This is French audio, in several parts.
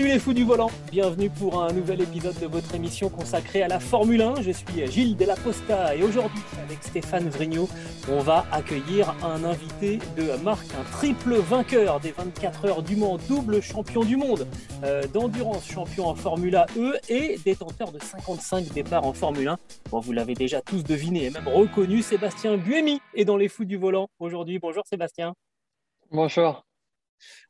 Salut les fous du volant, bienvenue pour un nouvel épisode de votre émission consacrée à la Formule 1. Je suis Gilles Della Posta et aujourd'hui avec Stéphane Vrignot, on va accueillir un invité de marque, un triple vainqueur des 24 heures du Mans, double champion du monde euh, d'endurance, champion en Formula E et détenteur de 55 départs en Formule 1. Bon, vous l'avez déjà tous deviné et même reconnu, Sébastien Buemi est dans les fous du volant aujourd'hui. Bonjour Sébastien. Bonjour.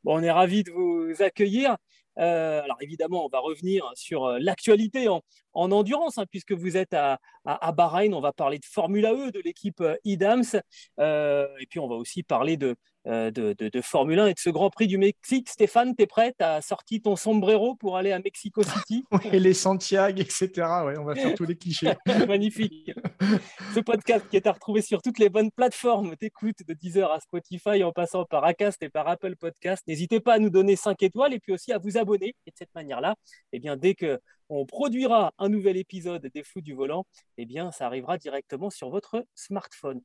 Bon, on est ravis de vous accueillir. Euh, alors évidemment, on va revenir sur euh, l'actualité en, endurance, hein, puisque vous êtes à, à, Bahreïn. On va parler de Formula E, de l'équipe IDAMS, euh, et puis on va aussi parler de, euh, de, Formule 1 et de ce Grand Prix du Mexique. Stéphane, tu es prêt Tu as sorti ton sombrero pour aller à Mexico City Oui, les Santiago, etc. Ouais, on va faire tous les clichés. Magnifique. Ce podcast qui est à retrouver sur toutes les bonnes plateformes d'écoute, de Deezer à Spotify, en passant par Acast et par Apple Podcast. N'hésitez pas à nous donner 5 étoiles et puis aussi à vous abonner. Et de cette manière-là, eh bien, dès que on produira un nouvel épisode des Fous du Volant, eh bien, ça arrivera directement sur votre smartphone.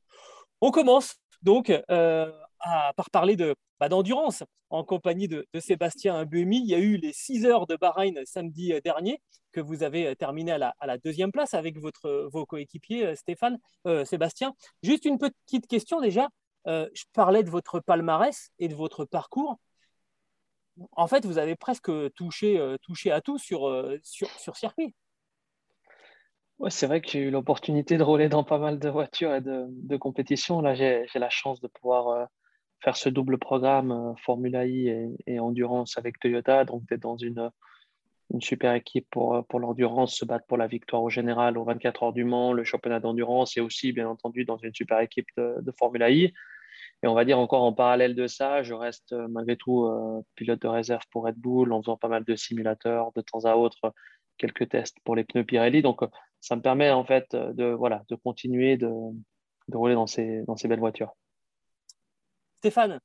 On commence donc euh, par parler de, bah, d'endurance en compagnie de, Sébastien Buemi. Il y a eu les 6 heures de Bahreïn samedi dernier que vous avez terminé à la, deuxième place avec votre, vos coéquipiers Stéphane, euh, Sébastien. Juste une petite question déjà. Euh, je parlais de votre palmarès et de votre parcours. En fait, vous avez presque touché, touché à tout sur, sur, sur circuit. Ouais, c'est vrai que j'ai eu l'opportunité de rouler dans pas mal de voitures et de, de compétitions. Là, j'ai la chance de pouvoir euh, faire ce double programme euh, Formula I et, Endurance avec Toyota. Donc, d'être dans une, super équipe pour, euh, pour l'endurance, se battre pour la victoire au général aux 24 heures du Mans, le championnat d'endurance et aussi, bien entendu, dans une super équipe de, de, Formula I. Et on va dire encore en parallèle de ça, je reste malgré tout pilote de réserve pour Red Bull en faisant pas mal de simulateurs de temps à autre quelques tests pour les pneus Pirelli. Donc, euh, ça me permet en fait euh, de, voilà, de continuer de, rouler dans ces belles voitures. Stéphane,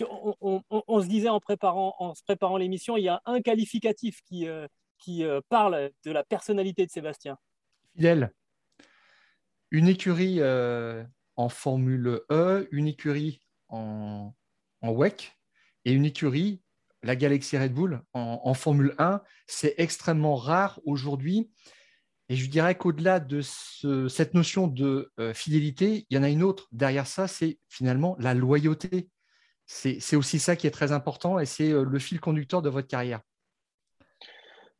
on, se disait en, préparant, en se préparant l'émission, il y a un qualificatif qui, euh, qui parle de la personnalité de Sébastien. Fidèle. Une écurie en Formule E, une écurie en, en WEC et une écurie la Galaxy Red Bull en, Formule 1. C'est extrêmement rare aujourd'hui. Et je dirais qu'au-delà de cette notion de euh, fidélité, il y en a une autre derrière ça, c'est finalement la loyauté. C'est aussi ça qui est très important et c'est euh, le fil conducteur de votre carrière.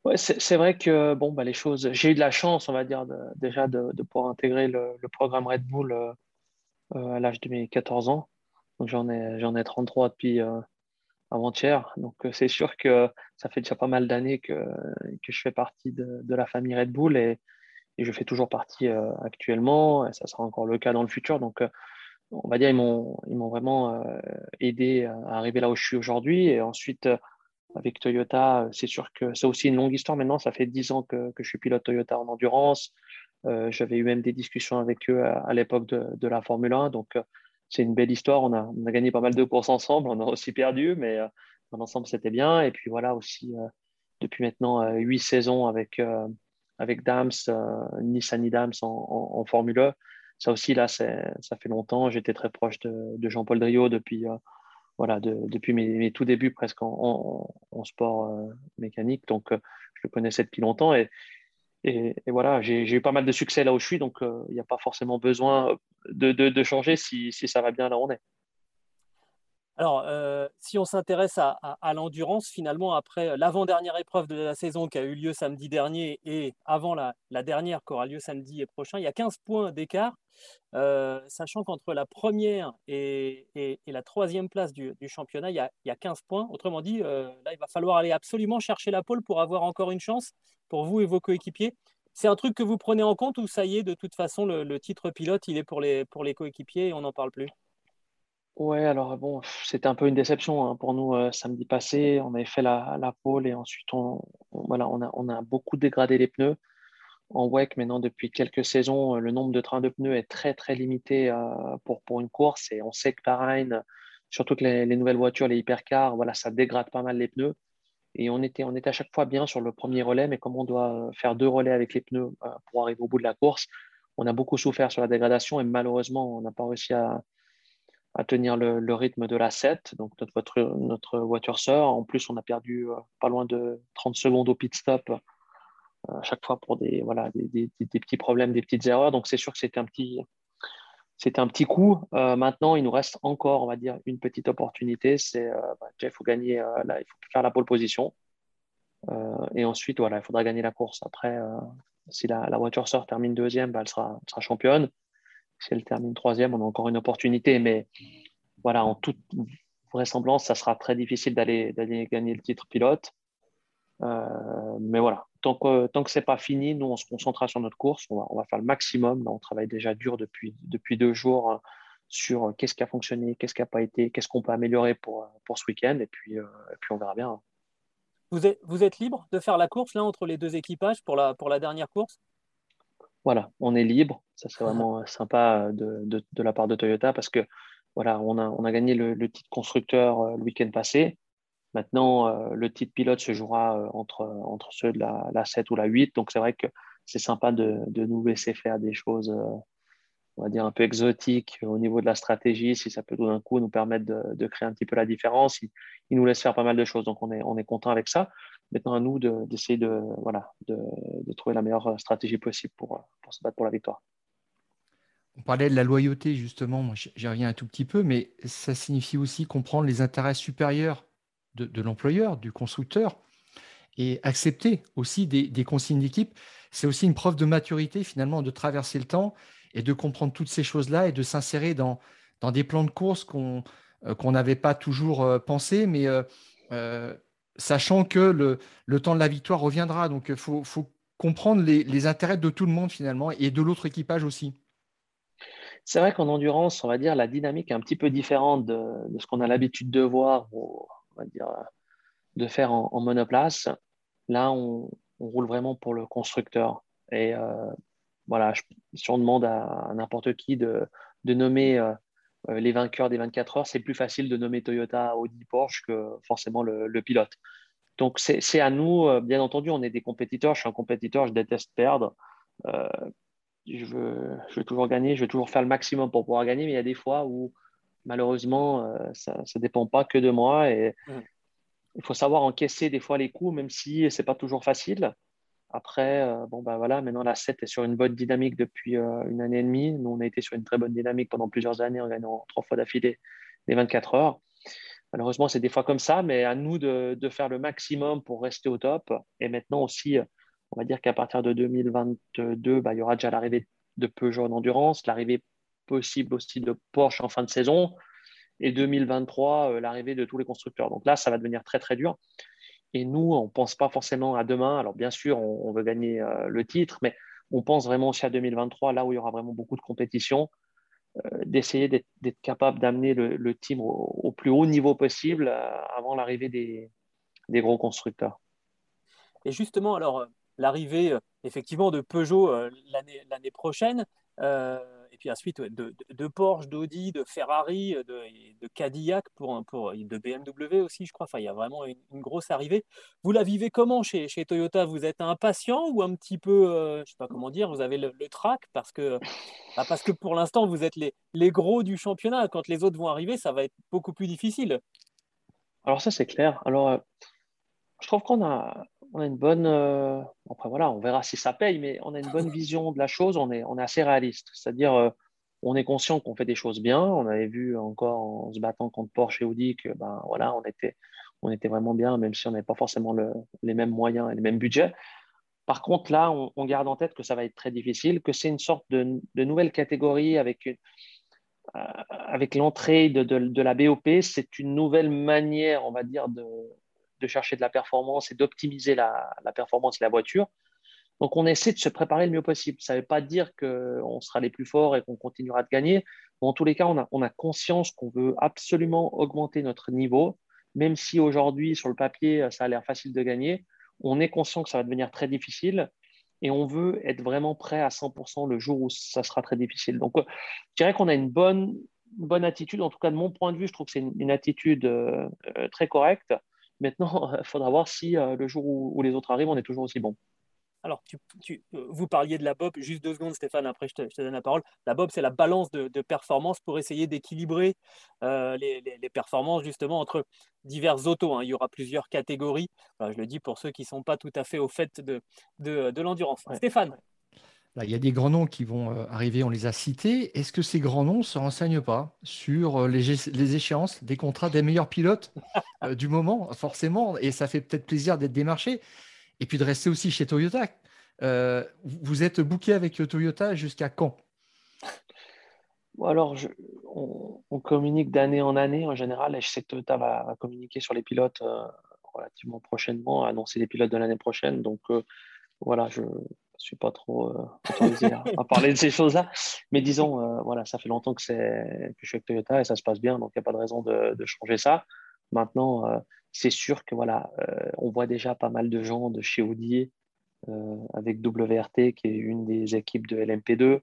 Ouais, c'est vrai que bon, bah, les choses. J'ai eu de la chance, on va dire, déjà de, pouvoir intégrer le, programme Red Bull euh, à l'âge de mes 14 ans. J'en ai, ai 33 depuis, avant-hier. Donc, euh, c'est sûr que ça fait déjà pas mal d'années que, que, je fais partie de, la famille Red Bull et, je fais toujours partie euh, actuellement. Et ça sera encore le cas dans le futur. Donc, euh, on va dire, ils m'ont, vraiment aidé à arriver là où je suis aujourd'hui. Et ensuite, avec Toyota, c'est sûr que c'est aussi une longue histoire maintenant. Ça fait dix ans que, que, je suis pilote Toyota en endurance. j'avais eu même des discussions avec eux à, à l'époque de, de, la Formule 1. Donc, c'est une belle histoire. On a, on a, gagné pas mal de courses ensemble. On a aussi perdu, mais euh, dans c'était bien. Et puis voilà, aussi, euh, depuis maintenant euh, huit saisons avec, avec Dams, Nissan Dams en, Formule 1. E. Ça aussi, là, ça fait longtemps. J'étais très proche de, Jean-Paul Driot depuis, voilà, de, depuis mes, mes, tout débuts presque en, en sport mécanique. Donc, je le connaissais depuis longtemps. Et, et, voilà, j'ai eu pas mal de succès là où je suis, donc euh, il n'y a pas forcément besoin de, changer si, ça va bien là où on est. Alors, euh, si on s'intéresse à, l'endurance, finalement, après l'avant-dernière épreuve de la saison qui a eu lieu samedi dernier et avant la, la dernière qui aura lieu samedi prochain, il y a 15 points d'écart, euh, sachant qu'entre la première et, la troisième place du, championnat, il y, a, il y, a, 15 points. Autrement dit, là, il va falloir aller absolument chercher la pole pour avoir encore une chance pour vous et vos coéquipiers. C'est un truc que vous prenez en compte ou ça y est, de toute façon, le, titre pilote, il est pour les, coéquipiers et on n'en parle plus? Ouais, alors bon, c'était un peu une déception hein, pour nous euh, samedi passé. On avait fait la, pole et ensuite on a beaucoup dégradé les pneus. En WEC, maintenant, depuis quelques saisons, le nombre de trains de pneus est très très limité euh, pour, pour une course. Et on sait que Bahreïn, surtout que les, les, nouvelles voitures, les hypercars, voilà, ça dégrade pas mal les pneus. Et on était, on à chaque fois bien sur le premier relais, mais comme on doit faire deux relais avec les pneus euh, pour arriver au bout de la course, on a beaucoup souffert sur la dégradation et malheureusement, on n'a pas réussi à, tenir le, rythme de la 7, donc notre voiture, notre voiture sœur. En plus, on a perdu euh, pas loin de 30 secondes au pit stop euh, à chaque fois pour des, voilà, des, petits problèmes, des petites erreurs. Donc, c'est sûr que c'était un petit, c'était un petit coup. Euh, maintenant, il nous reste encore, on va dire, une petite opportunité. C'est bah, il faut gagner, là, il faut faire la pole position. et ensuite, voilà, il faudra gagner la course. Après, si la, voiture sœur termine deuxième, bah, elle, sera, sera championne. Si elle termine troisième, on a encore une opportunité. Mais voilà, en toute vraisemblance, ça sera très difficile d'aller gagner le titre pilote. Euh, mais voilà, tant que, tant que ce n'est pas fini, nous, on se concentrera sur notre course. On va, faire le maximum. On travaille déjà dur depuis, depuis deux jours hein, sur qu'est-ce qui a fonctionné, qu'est-ce qui n'a pas été, qu'est-ce qu'on peut améliorer pour, pour ce week-end. Et puis, euh, et puis, on verra bien. Vous êtes, vous êtes libre de faire la course là entre les deux équipages pour la, pour la dernière course? Voilà, on est libre. Ça, c'est vraiment sympa de, la part de Toyota parce que voilà, on a, on a gagné le, titre constructeur euh, le week-end passé. Maintenant, euh, le titre pilote se jouera euh, entre, entre ceux de la, la 7 ou la 8. Donc, c'est vrai que c'est sympa de, nous laisser faire des choses, on va dire, un peu exotiques au niveau de la stratégie. Si ça peut tout d'un coup nous permettre de, créer un petit peu la différence, il, nous laisse faire pas mal de choses. Donc, on est, on est content avec ça maintenant à nous d'essayer de, voilà, de, trouver la meilleure stratégie possible pour, pour, se battre pour la victoire. On parlait de la loyauté, justement, j'y reviens un tout petit peu, mais ça signifie aussi comprendre les intérêts supérieurs de, l'employeur, du constructeur, et accepter aussi des, consignes d'équipe. C'est aussi une preuve de maturité, finalement, de traverser le temps et de comprendre toutes ces choses-là et de s'insérer dans, dans des plans de course qu'on euh, n'avait pas toujours euh, pensé, mais euh, sachant que le, temps de la victoire reviendra. Donc, il faut, comprendre les, intérêts de tout le monde finalement et de l'autre équipage aussi. C'est vrai qu'en endurance, on va dire, la dynamique est un petit peu différente de, ce qu'on a l'habitude de voir, de faire en, monoplace. Là, on, roule vraiment pour le constructeur. Et euh, voilà, si on demande à, n'importe qui de, nommer euh, euh, les vainqueurs des 24 heures, c'est plus facile de nommer Toyota, Audi, Porsche que forcément le, pilote. Donc c'est à nous, bien entendu, on est des compétiteurs. Je suis un compétiteur, je déteste perdre. Je, veux, je, veux, toujours gagner, je veux toujours faire le maximum pour pouvoir gagner, mais il y a des fois où malheureusement, ça ne dépend pas que de moi. Et mmh. il faut savoir encaisser des fois les coups, même si ce n'est pas toujours facile. Après, euh, bon, bah voilà, maintenant la 7 est sur une bonne dynamique depuis euh, une année et demie. Nous, on a été sur une très bonne dynamique pendant plusieurs années en gagnant trois fois d'affilée les 24 heures. Malheureusement, c'est des fois comme ça, mais à nous de, faire le maximum pour rester au top. Et maintenant aussi, on va dire qu'à partir de 2022, bah, il y aura déjà l'arrivée de Peugeot en endurance, l'arrivée possible aussi de Porsche en fin de saison, et 2023, euh, l'arrivée de tous les constructeurs. Donc là, ça va devenir très, très dur. Et nous, on ne pense pas forcément à demain. Alors, bien sûr, on, veut gagner euh, le titre, mais on pense vraiment aussi à 2023, là où il y aura vraiment beaucoup de compétition, euh, d'essayer d'être capable d'amener le, team au, plus haut niveau possible avant l'arrivée des, gros constructeurs. Et justement, alors, l'arrivée, effectivement, de Peugeot l'année prochaine, et puis ensuite de, Porsche, d'Audi, de Ferrari, de, de Cadillac, pour, pour, de BMW aussi, je crois. Enfin, il y a vraiment une, grosse arrivée. Vous la vivez comment chez, chez Toyota? Vous êtes impatient ou un petit peu, euh, je ne sais pas comment dire, vous avez le, trac? Parce que, bah, parce que pour l'instant, vous êtes les, les gros du championnat. Quand les autres vont arriver, ça va être beaucoup plus difficile. Alors ça, c'est clair. Alors, euh, je trouve qu'on a, on a une bonne. Euh, après, voilà, on verra si ça paye, mais on a une bonne vision de la chose. On est, on est assez réaliste. C'est-à-dire, euh, on est conscient qu'on fait des choses bien. On avait vu encore en se battant contre Porsche et Audi que, ben, voilà, on était, on était vraiment bien, même si on n'avait pas forcément les mêmes moyens et les mêmes budgets. Par contre, là, on, garde en tête que ça va être très difficile, que c'est une sorte de, nouvelle catégorie avec euh, avec l'entrée de, de, la BOP, c'est une nouvelle manière, on va dire, de, de chercher de la performance et d'optimiser la, performance de la voiture. Donc, on essaie de se préparer le mieux possible. Ça ne veut pas dire qu'on sera les plus forts et qu'on continuera de gagner. Mais en tous les cas, on a, on a conscience qu'on veut absolument augmenter notre niveau, même si aujourd'hui, sur le papier, ça a l'air facile de gagner. On est conscient que ça va devenir très difficile et on veut être vraiment prêt à 100% le jour où ça sera très difficile. Donc, euh, je dirais qu'on a une bonne, bonne attitude. En tout cas, de mon point de vue, je trouve que c'est une, attitude euh, euh, très correcte. Maintenant, il faudra voir si le jour où, les autres arrivent, on est toujours aussi bon. Alors, tu, vous parliez de la BOB, juste deux secondes Stéphane, après je te, donne la parole. La BOB, c'est la balance de, performance pour essayer d'équilibrer les, performances justement entre divers autos. Hein. Il y aura plusieurs catégories. je le dis pour ceux qui ne sont pas tout à fait au fait de, de, l'endurance. Stéphane il y a des grands noms qui vont arriver, on les a cités. Est-ce que ces grands noms ne se renseignent pas sur les, échéances des contrats des meilleurs pilotes du moment, forcément Et ça fait peut-être plaisir d'être démarché et puis de rester aussi chez Toyota. vous êtes booké avec Toyota jusqu'à quand? Alors, on, communique d'année en année en général, et je sais que Toyota va, communiquer sur les pilotes relativement prochainement, annoncer les pilotes de l'année prochaine. Donc, voilà, je, je suis pas trop euh, à, parler de ces choses-là. Mais disons, euh, voilà, ça fait longtemps que, que je suis avec Toyota et ça se passe bien, donc il n'y a pas de raison de, changer ça. Maintenant, euh, c'est sûr que voilà, on voit déjà pas mal de gens de chez Audi avec WRT, qui est une des équipes de LMP2.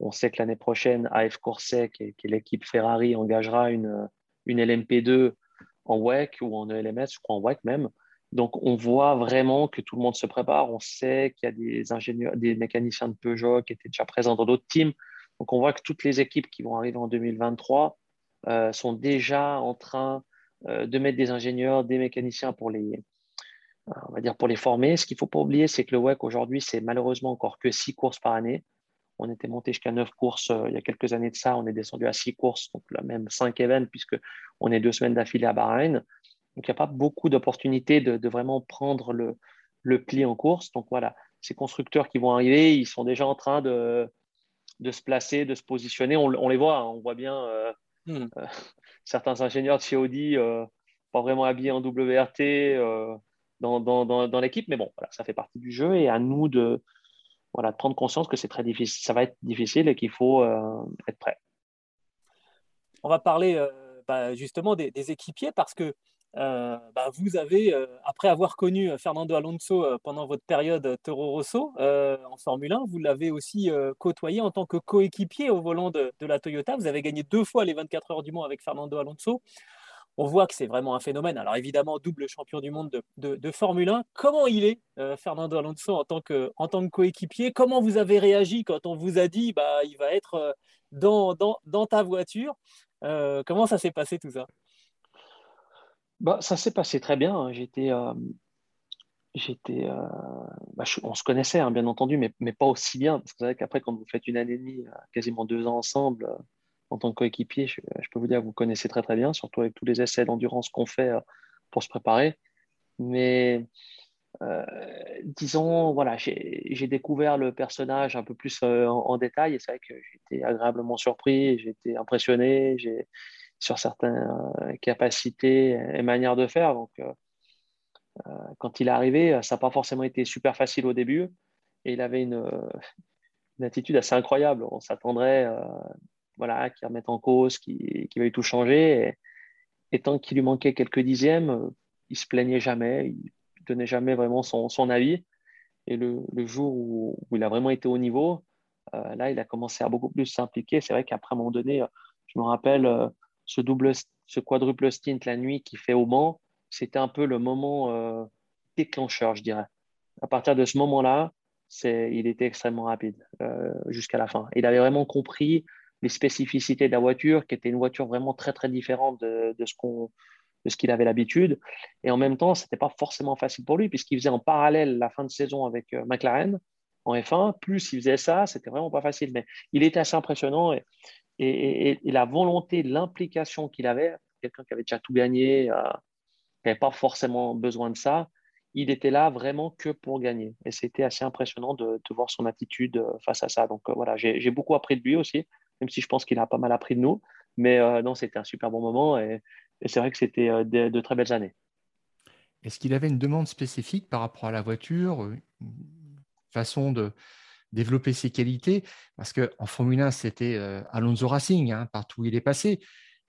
On sait que l'année prochaine, AF Corset, qui est, l'équipe Ferrari, engagera une, une LMP2 en WEC ou en ELMS, je crois en WEC même. Donc, on voit vraiment que tout le monde se prépare. On sait qu'il y a des ingénieurs, des mécaniciens de Peugeot qui étaient déjà présents dans d'autres teams. Donc, on voit que toutes les équipes qui vont arriver en 2023 euh, sont déjà en train euh, de mettre des ingénieurs, des mécaniciens pour les, euh, on va dire pour les former. Ce qu'il ne faut pas oublier, c'est que le WEC aujourd'hui, c'est malheureusement encore que six courses par année. On était monté jusqu'à neuf courses il y a quelques années de ça. On est descendu à six courses, donc là même cinq événements, puisque on est deux semaines d'affilée à Bahreïn. Donc, il n'y a pas beaucoup d'opportunités de, vraiment prendre le, pli en course. Donc, voilà, ces constructeurs qui vont arriver, ils sont déjà en train de, se placer, de se positionner. On, les voit, hein. on voit bien euh, hmm. euh, certains ingénieurs de chez Audi, euh, pas vraiment habillés en WRT dans, l'équipe. Mais bon, voilà, ça fait partie du jeu et à nous de, voilà, prendre conscience que c'est très difficile, ça va être difficile et qu'il faut être prêt. On va parler bah, justement des, équipiers parce que euh, bah, vous avez, euh, après avoir connu euh, Fernando Alonso pendant votre période Toro Rosso en Formule 1, vous l'avez aussi côtoyé en tant que coéquipier au volant de, la Toyota. Vous avez gagné deux fois les 24 heures du Mans avec Fernando Alonso. On voit que c'est vraiment un phénomène. Alors évidemment, double champion du monde de, Formule 1. Comment il est, Fernando Alonso, en tant que, coéquipier? Comment vous avez réagi quand on vous a dit bah, il va être dans ta voiture? Comment ça s'est passé tout ça? Bah, ça s'est passé très bien. Hein. J'étais, euh, j'étais, euh, bah, on se connaissait, hein, bien entendu, mais, mais, pas aussi bien. Parce que c'est vrai qu'après, quand vous faites une année et demie, euh, quasiment deux ans ensemble, en tant que coéquipier, je, peux vous dire que vous connaissez très très bien, surtout avec tous les essais d'endurance qu'on fait pour se préparer. Mais disons, voilà, j'ai découvert le personnage un peu plus en, détail et c'est vrai que j'étais agréablement surpris, j'ai été impressionné, sur certaines euh, capacités et manières de faire. Donc, euh, euh, quand il est arrivé, ça n'a pas forcément été super facile au début. Et il avait une, attitude assez incroyable. On s'attendrait voilà, qu'il remette en cause, qu'il veuille tout changer. Et, tant qu'il lui manquait quelques dixièmes, il se plaignait jamais, il donnait jamais vraiment son, son avis. Et le, le jour où, où, il a vraiment été au niveau, là, il a commencé à beaucoup plus s'impliquer. C'est vrai qu'après, un moment donné, je me rappelle, ce double, ce quadruple stint la nuit qu'il fait au Mans, c'était un peu le moment euh, déclencheur, je dirais. À partir de ce moment-là, il était extrêmement rapide euh, jusqu'à la fin. Il avait vraiment compris les spécificités de la voiture, qui était une voiture vraiment très très différente de, de ce qu'on de qu'il avait l'habitude. Et en même temps, ce n'était pas forcément facile pour lui, puisqu'il faisait en parallèle la fin de saison avec euh, McLaren en F1. Plus il faisait ça, c'était vraiment pas facile. Mais il était assez impressionnant. Et, la volonté, l'implication qu'il avait, quelqu'un qui avait déjà tout gagné, euh, qui n'avait pas forcément besoin de ça, il était là vraiment que pour gagner. Et c'était assez impressionnant de, voir son attitude euh, face à ça. Donc euh, voilà, j'ai beaucoup appris de lui aussi, même si je pense qu'il a pas mal appris de nous. Mais non, c'était un super bon moment et, c'est vrai que c'était de, très belles années. Est-ce qu'il avait une demande spécifique par rapport à la voiture façon de développer ses qualités. Parce qu'en Formule 1, c'était Alonso Racing, hein, partout où il est passé.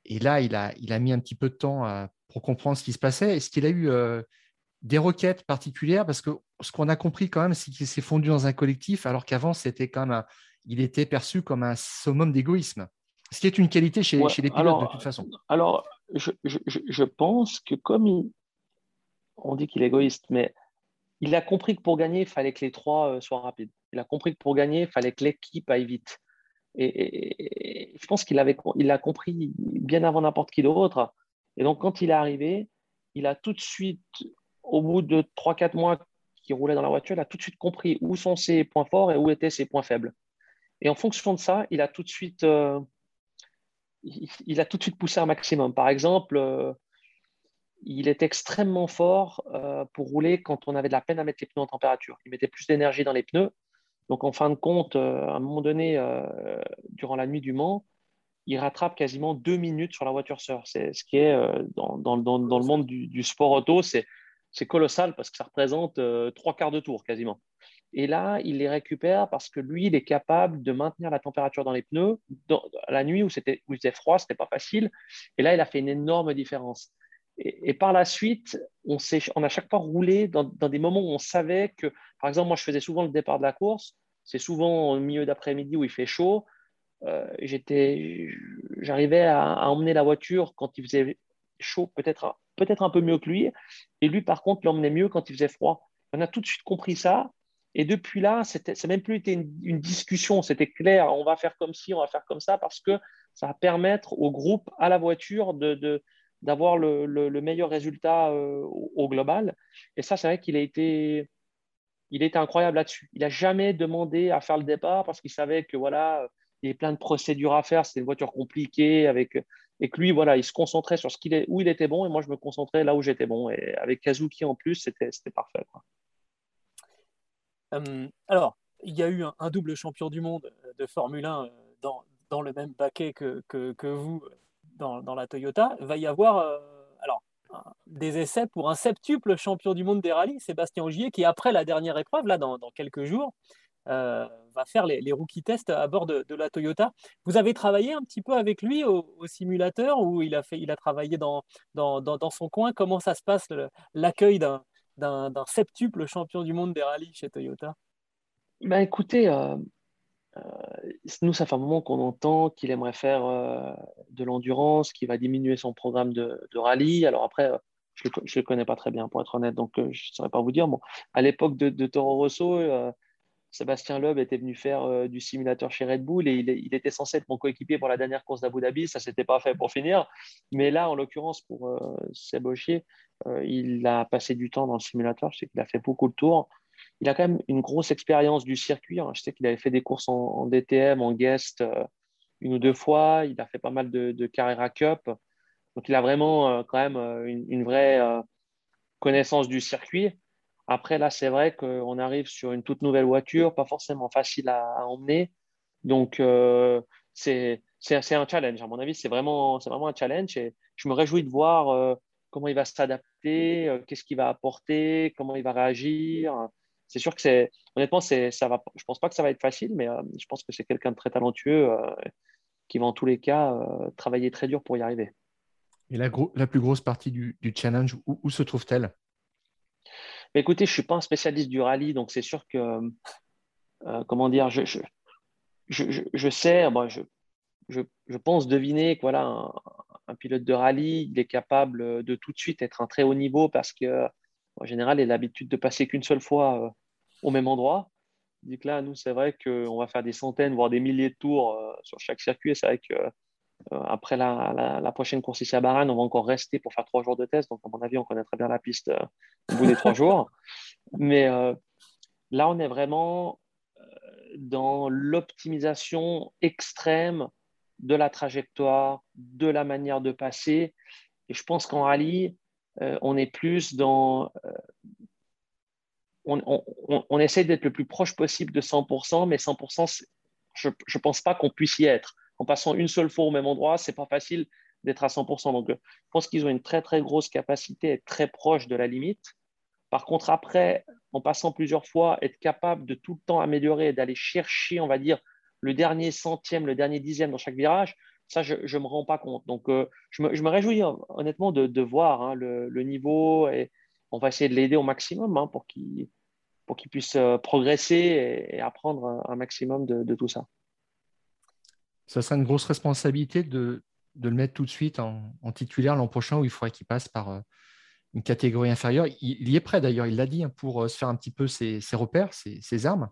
Et là, il a, il a mis un petit peu de temps pour comprendre ce qui se passait. Est-ce qu'il a eu des requêtes particulières? Parce que ce qu'on a compris quand même, c'est qu'il s'est fondu dans un collectif, alors qu'avant, c'était quand même il était perçu comme un summum d'égoïsme. Ce qui est une qualité chez, chez les pilotes de toute façon. Alors, je, je, je pense que comme il, on dit qu'il est égoïste, mais il a compris que pour gagner, il fallait que les trois euh, soient rapides. Il a compris que pour gagner, il fallait que l'équipe aille vite. Et, je pense qu'il avait, il compris bien avant n'importe qui d'autre. Et donc, quand il est arrivé, il a tout de suite, au bout de 3-4 mois qu'il roulait dans la voiture, il a tout de suite compris où sont ses points forts et où étaient ses points faibles. Et en fonction de ça, il a tout de suite, euh, il, a tout de suite poussé un maximum. Par exemple, euh, il est extrêmement fort euh, pour rouler quand on avait de la peine à mettre les pneus en température. Il mettait plus d'énergie dans les pneus. Donc, en fin de compte, euh, à un moment donné, euh, durant la nuit du Mans, il rattrape quasiment deux minutes sur la voiture sœur. C'est ce qui est dans, le monde du, sport auto, c'est colossal parce que ça représente trois quarts de tour quasiment. Et là, il les récupère parce que lui, il est capable de maintenir la température dans les pneus. la nuit où, où il faisait froid, ce n'était pas facile. Et là, il a fait une énorme différence. Et, par la suite, on, a chaque fois roulé dans, des moments où on savait que, par exemple, moi, je faisais souvent le départ de la course. C'est souvent au milieu d'après-midi où il fait chaud. Euh, j'arrivais à, emmener la voiture quand il faisait chaud, peut-être peut un peu mieux que lui. Et lui, par contre, l'emmenait mieux quand il faisait froid. On a tout de suite compris ça. Et depuis là, ça n'a même plus été une, discussion. C'était clair, on va faire comme ci, on va faire comme ça, parce que ça va permettre au groupe, à la voiture, de d'avoir le, le, meilleur résultat euh, au, global. Et ça, c'est vrai qu'il a été, il était incroyable là-dessus. Il n'a jamais demandé à faire le départ parce qu'il savait que voilà, il y avait plein de procédures à faire, c'était une voiture compliquée avec et que lui, voilà, il se concentrait sur ce qu'il est, où il était bon et moi, je me concentrais là où j'étais bon. Et avec Kazuki en plus, c'était parfait. Hum, alors, il y a eu un, double champion du monde de Formule 1 euh, dans, dans le même paquet que, que, que vous dans, la Toyota, va y avoir euh, des essais pour un septuple champion du monde des rallyes, Sébastien Ogier, qui après la dernière épreuve, là dans, quelques jours, euh, va faire les, rookie tests à bord de, la Toyota. Vous avez travaillé un petit peu avec lui au, simulateur ou il a, fait, il a travaillé dans, dans, dans son coin? Comment ça se passe l'accueil d'un septuple champion du monde des rallyes chez Toyota? Ben écoutez, euh, nous, ça fait un moment qu'on entend qu'il aimerait faire euh, de l'endurance, qu'il va diminuer son programme de, rallye. Alors après, euh, je ne le, connais pas très bien, pour être honnête, donc je ne saurais pas vous dire. Bon, à l'époque de, Toro Rosso, Sébastien Loeb était venu faire du simulateur chez Red Bull et il, était censé être mon coéquipier pour la dernière course d'Abu Dhabi. Ça ne s'était pas fait pour finir. Mais là, en l'occurrence, pour Seb il a passé du temps dans le simulateur. Je sais qu'il a fait beaucoup de tours il a quand même une grosse expérience du circuit. Hein. Je sais qu'il avait fait des courses en, DTM, en guest euh, une ou deux fois. Il a fait pas mal de, de Carrera Cup. Donc, il a vraiment euh, quand même euh, une, vraie connaissance du circuit. Après, là, c'est vrai qu'on arrive sur une toute nouvelle voiture, pas forcément facile à, emmener. Donc, c'est un challenge. À mon avis, c'est vraiment, vraiment un challenge. Et je me réjouis de voir comment il va s'adapter, qu'est-ce qu'il va apporter, comment il va réagir c'est sûr que c'est honnêtement c'est ça va je pense pas que ça va être facile mais euh, je pense que c'est quelqu'un de très talentueux euh, qui va en tous les cas euh, travailler très dur pour y arriver. Et la, la plus grosse partie du, challenge où, se trouve-t-elle? Écoutez je suis pas un spécialiste du rallye donc c'est sûr que comment dire je je, je, sais je, je, pense deviner que voilà un, un, pilote de rallye il est capable de tout de suite être un très haut niveau parce que en général, il a l'habitude de passer qu'une seule fois au même endroit. dit que là, nous, c'est vrai qu'on va faire des centaines, voire des milliers de tours euh, sur chaque circuit. Et c'est vrai que euh, après la, prochaine course ici à Bahreïn, on va encore rester pour faire trois jours de test. Donc, à mon avis, on connaît très bien la piste euh, au bout des trois jours. Mais là, on est vraiment dans l'optimisation extrême de la trajectoire, de la manière de passer. Et je pense qu'en rallye, on est plus dans on, essaie d'être le plus proche possible de 100%, mais 100%, je ne pense pas qu'on puisse y être. En passant une seule fois au même endroit, c'est pas facile d'être à 100%. Donc, je pense qu'ils ont une très, très grosse capacité à être très proche de la limite. Par contre, après, en passant plusieurs fois, être capable de tout le temps améliorer d'aller chercher, on va dire, le dernier centième, le dernier dixième dans chaque virage, ça, je ne me rends pas compte. Donc, euh, je, me, réjouis honnêtement de, voir hein, le, niveau et on va essayer de l'aider au maximum hein, pour qu'il pour qu'il puisse euh, progresser et, apprendre un, maximum de, tout ça. Ça sera une grosse responsabilité de, le mettre tout de suite en, titulaire l'an prochain où il faudrait qu'il passe par euh, une catégorie inférieure. Il, y est prêt d'ailleurs, il l'a dit, hein, pour se faire un petit peu ses, repères, ses, armes,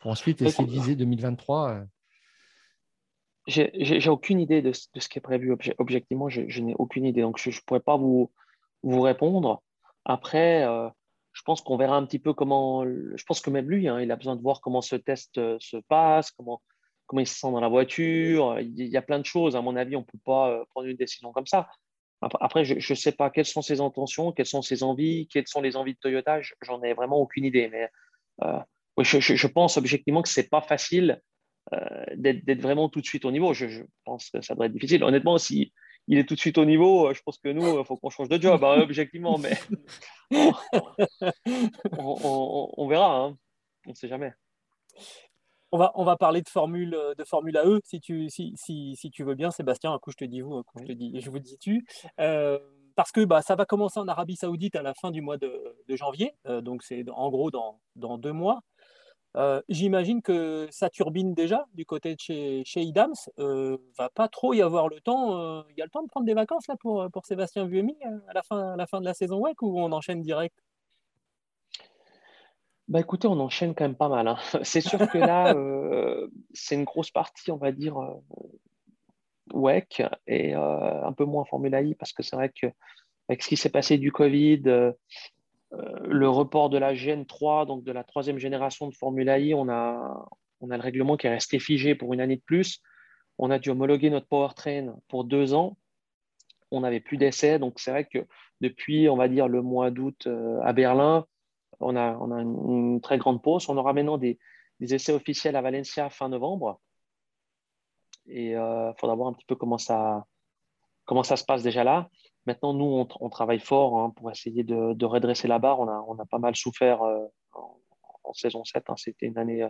pour ensuite essayer de viser 2023 j'ai aucune idée de, ce qui est prévu. objectivement, je, n'ai aucune idée. Donc, je ne pourrais pas vous, vous répondre. Après, euh, je pense qu'on verra un petit peu comment. Je pense que même lui, hein, il a besoin de voir comment ce test euh, se passe, comment, comment il se sent dans la voiture. Il y a plein de choses. À mon avis, on ne peut pas euh, prendre une décision comme ça. Après, je ne sais pas quelles sont ses intentions, quelles sont ses envies, quelles sont les envies de Toyota. J'en ai vraiment aucune idée. Mais je, je, pense objectivement que ce n'est pas facile d'être vraiment tout de suite au niveau. Je, pense que ça devrait être difficile. Honnêtement, si il est tout de suite au niveau, euh, je pense que nous, il faut qu'on change de job, hein, objectivement, mais on, verra. Hein. On ne sait jamais. On va, on va parler de Formule, de Formule AE, si tu, si, si, si tu veux bien, Sébastien. Un coup, je te dis vous, je, te dis, je vous dis tu. Euh, parce que bah, ça va commencer en Arabie Saoudite à la fin du mois de, de janvier, donc c'est en gros dans, dans deux mois. Euh, j'imagine que ça turbine déjà du côté de chez, chez Idams. Euh, va pas trop y avoir le temps. Euh, il y a le temps de prendre des vacances là pour, pour Sébastien Vuemi euh, à la fin, à la fin de la saison WEC ou on enchaîne direct? Bah écoutez, on enchaîne quand même pas mal. Hein. C'est sûr que là, c'est une grosse partie, on va dire, WEC et un peu moins Formula I parce que c'est vrai que avec ce qui s'est passé du Covid, euh, le report de la Gen 3, donc de la troisième génération de Formula I, on a, on a le règlement qui est resté figé pour une année de plus. On a dû homologuer notre powertrain pour deux ans. On n'avait plus d'essais. Donc, c'est vrai que depuis, on va dire, le mois d'août euh, à Berlin, on a, on a une, très grande pause. On aura maintenant des, des, essais officiels à Valencia fin novembre. Et il euh, faudra voir un petit peu comment ça, comment ça se passe déjà là. Maintenant, nous, on, travaille fort hein, pour essayer de, redresser la barre. On a, pas mal souffert euh, en, saison 7. Hein. C'était une année euh,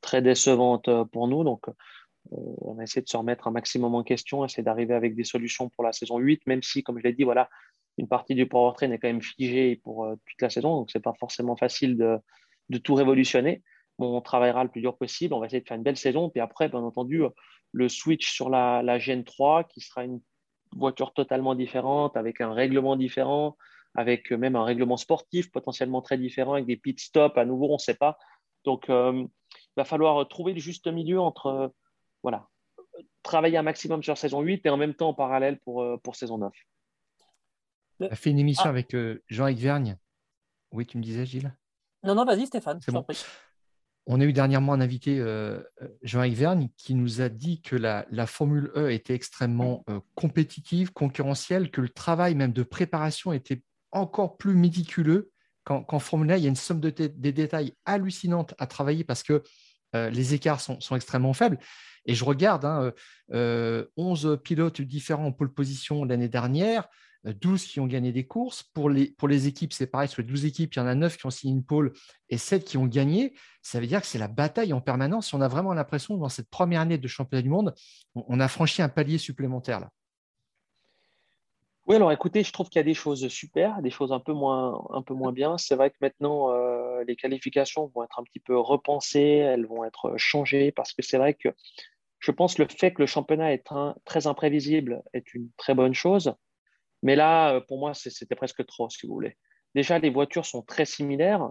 très décevante euh, pour nous. Donc, on a essayé de se remettre un maximum en question, essayer d'arriver avec des solutions pour la saison 8, même si, comme je l'ai dit, voilà, une partie du powertrain est quand même figée pour toute la saison. Donc, ce n'est pas forcément facile de, tout révolutionner. on travaillera le plus dur possible. On va essayer de faire une belle saison. Puis après, bien entendu, le switch sur la, la Gen 3, qui sera une voiture totalement différente, avec un règlement différent, avec même un règlement sportif potentiellement très différent, avec des pit stops à nouveau, on ne sait pas. Donc, euh, il va falloir trouver le juste milieu entre, euh, voilà, travailler un maximum sur saison 8 et en même temps en parallèle pour, euh, pour saison 9. On a fait une émission ah. avec Jean-Yves Vergne? Oui, tu me disais, Gilles? Non, non, vas-y, Stéphane. On a eu dernièrement un invité, euh, Jean-Yves Vergne, qui nous a dit que la, Formule E était extrêmement euh, compétitive, concurrentielle, que le travail même de préparation était encore plus méticuleux qu'en Formule 1. Il y a une somme de détails hallucinantes à travailler parce que euh, les écarts sont, extrêmement faibles. Et je regarde, hein, 11 pilotes différents en pole position l'année dernière, 12 qui ont gagné des courses. Pour les, équipes, c'est pareil, sur les 12 équipes, il y en a 9 qui ont signé une pole et 7 qui ont gagné. Ça veut dire que c'est la bataille en permanence. On a vraiment l'impression, dans cette première année de championnat du monde, on, a franchi un palier supplémentaire là. Oui, alors écoutez, je trouve qu'il y a des choses super, des choses un peu moins, un peu moins bien. C'est vrai que maintenant, euh, les qualifications vont être un petit peu repensées, elles vont être changées, parce que c'est vrai que je pense que le fait que le championnat est très imprévisible est une très bonne chose. Mais là, euh, pour moi, c'était presque trop, si vous voulez. Déjà, les voitures sont très similaires.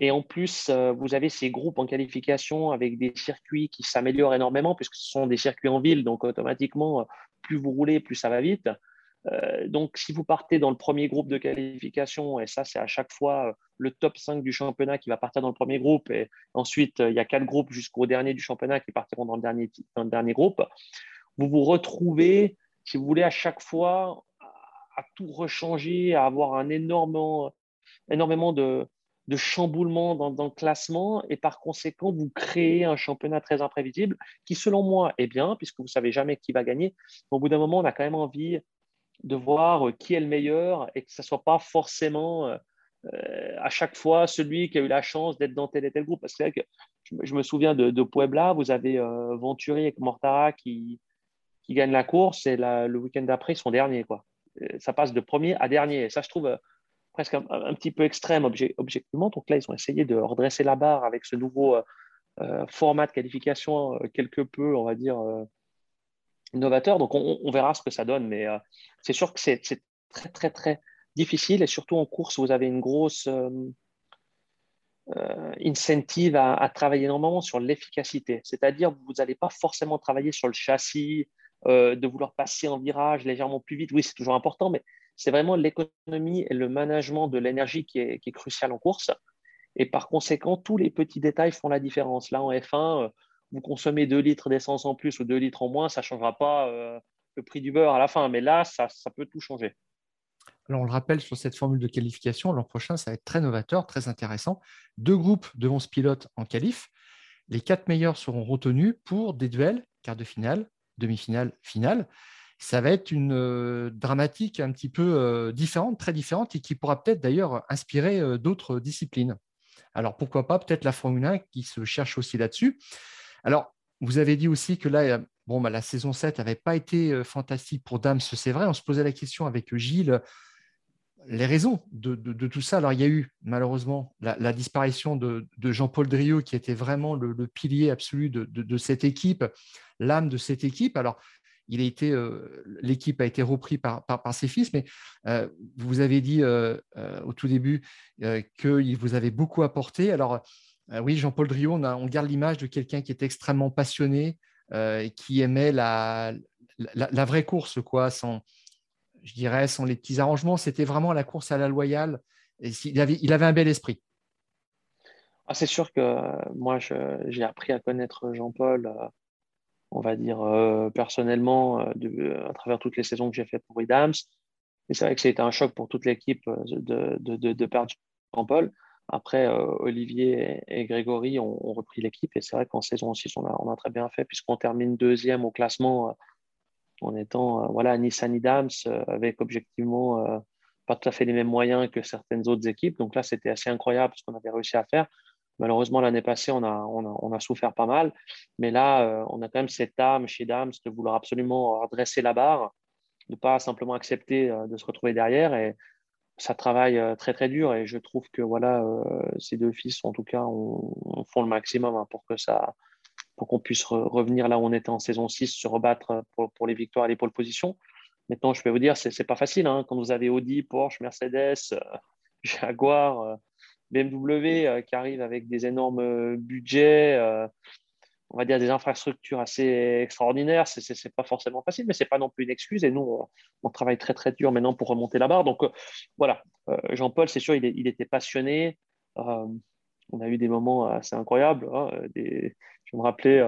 Et en plus, euh, vous avez ces groupes en qualification avec des circuits qui s'améliorent énormément, puisque ce sont des circuits en ville. Donc, automatiquement, plus vous roulez, plus ça va vite. Euh, donc, si vous partez dans le premier groupe de qualification, et ça, c'est à chaque fois le top 5 du championnat qui va partir dans le premier groupe, et ensuite, il y a quatre groupes jusqu'au dernier du championnat qui partiront dans le dernier groupe, vous vous retrouvez, si vous voulez, à chaque fois à tout rechanger, à avoir un énorme, énormément de, de chamboulement dans, le classement et par conséquent, vous créez un championnat très imprévisible qui, selon moi, est bien puisque vous ne savez jamais qui va gagner. Au bout d'un moment, on a quand même envie de voir qui est le meilleur et que ce ne soit pas forcément à chaque fois celui qui a eu la chance d'être dans tel et tel groupe. Parce que, je, me souviens de, Puebla, vous avez Venturi et Mortara qui, qui gagnent la course et le week-end d'après, ils sont derniers. Ça passe de premier à dernier. Ça, je trouve presque un, petit peu extrême objectivement. Donc là, ils ont essayé de redresser la barre avec ce nouveau format de qualification quelque peu, on va dire, novateur. Donc, on, verra ce que ça donne. Mais euh, c'est sûr que c'est très, très, très difficile. Et surtout en course, vous avez une grosse euh, euh, incentive à, travailler énormément sur l'efficacité. C'est-à-dire, vous n'allez pas forcément travailler sur le châssis, de vouloir passer en virage légèrement plus vite. Oui, c'est toujours important, mais c'est vraiment l'économie et le management de l'énergie qui est, crucial en course. Et par conséquent, tous les petits détails font la différence. Là, en F1, vous consommez 2 litres d'essence en plus ou 2 litres en moins, ça ne changera pas euh, le prix du beurre à la fin. Mais là, ça, peut tout changer. Alors, on le rappelle sur cette formule de qualification, l'an prochain, ça va être très novateur, très intéressant. Deux groupes devant ce pilote en qualif. Les quatre meilleurs seront retenus pour des duels, quart de finale, demi-finale, finale. Ça va être une euh, dramatique un petit peu euh, différente, très différente, et qui pourra peut-être d'ailleurs inspirer d'autres disciplines. Alors pourquoi pas peut-être la Formule 1 qui se cherche aussi là-dessus. Alors, vous avez dit aussi que là, bon, bah, la saison 7 n'avait pas été euh, fantastique pour Dams, c'est vrai. On se posait la question avec Gilles, les raisons de, tout ça. Alors, il y a eu malheureusement la, disparition de, Jean-Paul Driot, qui était vraiment le, pilier absolu de, cette équipe, l'âme de cette équipe. Alors, il a été, euh, l'équipe a été reprise par, ses fils, mais euh, vous avez dit au tout début qu'il vous avait beaucoup apporté. Alors, euh, oui, Jean-Paul Driot, on, garde l'image de quelqu'un qui est extrêmement passionné, euh, qui aimait la, vraie course, quoi, sans, je dirais, sans les petits arrangements. C'était vraiment la course à la loyale. Et il, avait, un bel esprit. Ah, c'est sûr que euh, moi, j'ai appris à connaître Jean-Paul, on va dire personnellement, à travers toutes les saisons que j'ai faites pour Idams. Et c'est vrai que c'était un choc pour toute l'équipe de, de, perdre Jean-Paul. Après, euh, Olivier et, Grégory ont, repris l'équipe et c'est vrai qu'en saison 6, on a, on a, très bien fait puisqu'on termine deuxième au classement euh, en étant euh, voilà, Nissan Idams avec objectivement pas tout à fait les mêmes moyens que certaines autres équipes. Donc là, c'était assez incroyable ce qu'on avait réussi à faire. Malheureusement, l'année passée, on a, on, a, souffert pas mal. Mais là, on a quand même cette âme chez Dams de vouloir absolument redresser la barre, de ne pas simplement accepter de se retrouver derrière. Et, ça travaille euh, très très dur et je trouve que voilà, euh, ces deux fils en tout cas on, font le maximum hein, pour que ça pour qu'on puisse revenir là où on était en saison 6, se rebattre pour, les victoires et les pole positions. Maintenant, je peux vous dire, c'est n'est pas facile. Hein, quand vous avez Audi, Porsche, Mercedes, euh, Jaguar, BMW qui arrivent avec des énormes budgets, on va dire, des infrastructures assez extraordinaires. Ce n'est pas forcément facile, mais ce n'est pas non plus une excuse. Et nous, on, travaille très, très dur maintenant pour remonter la barre. Donc, euh, voilà, euh, Jean-Paul, c'est sûr, il, était passionné. Euh, on a eu des moments assez incroyables. Hein, je me rappelais,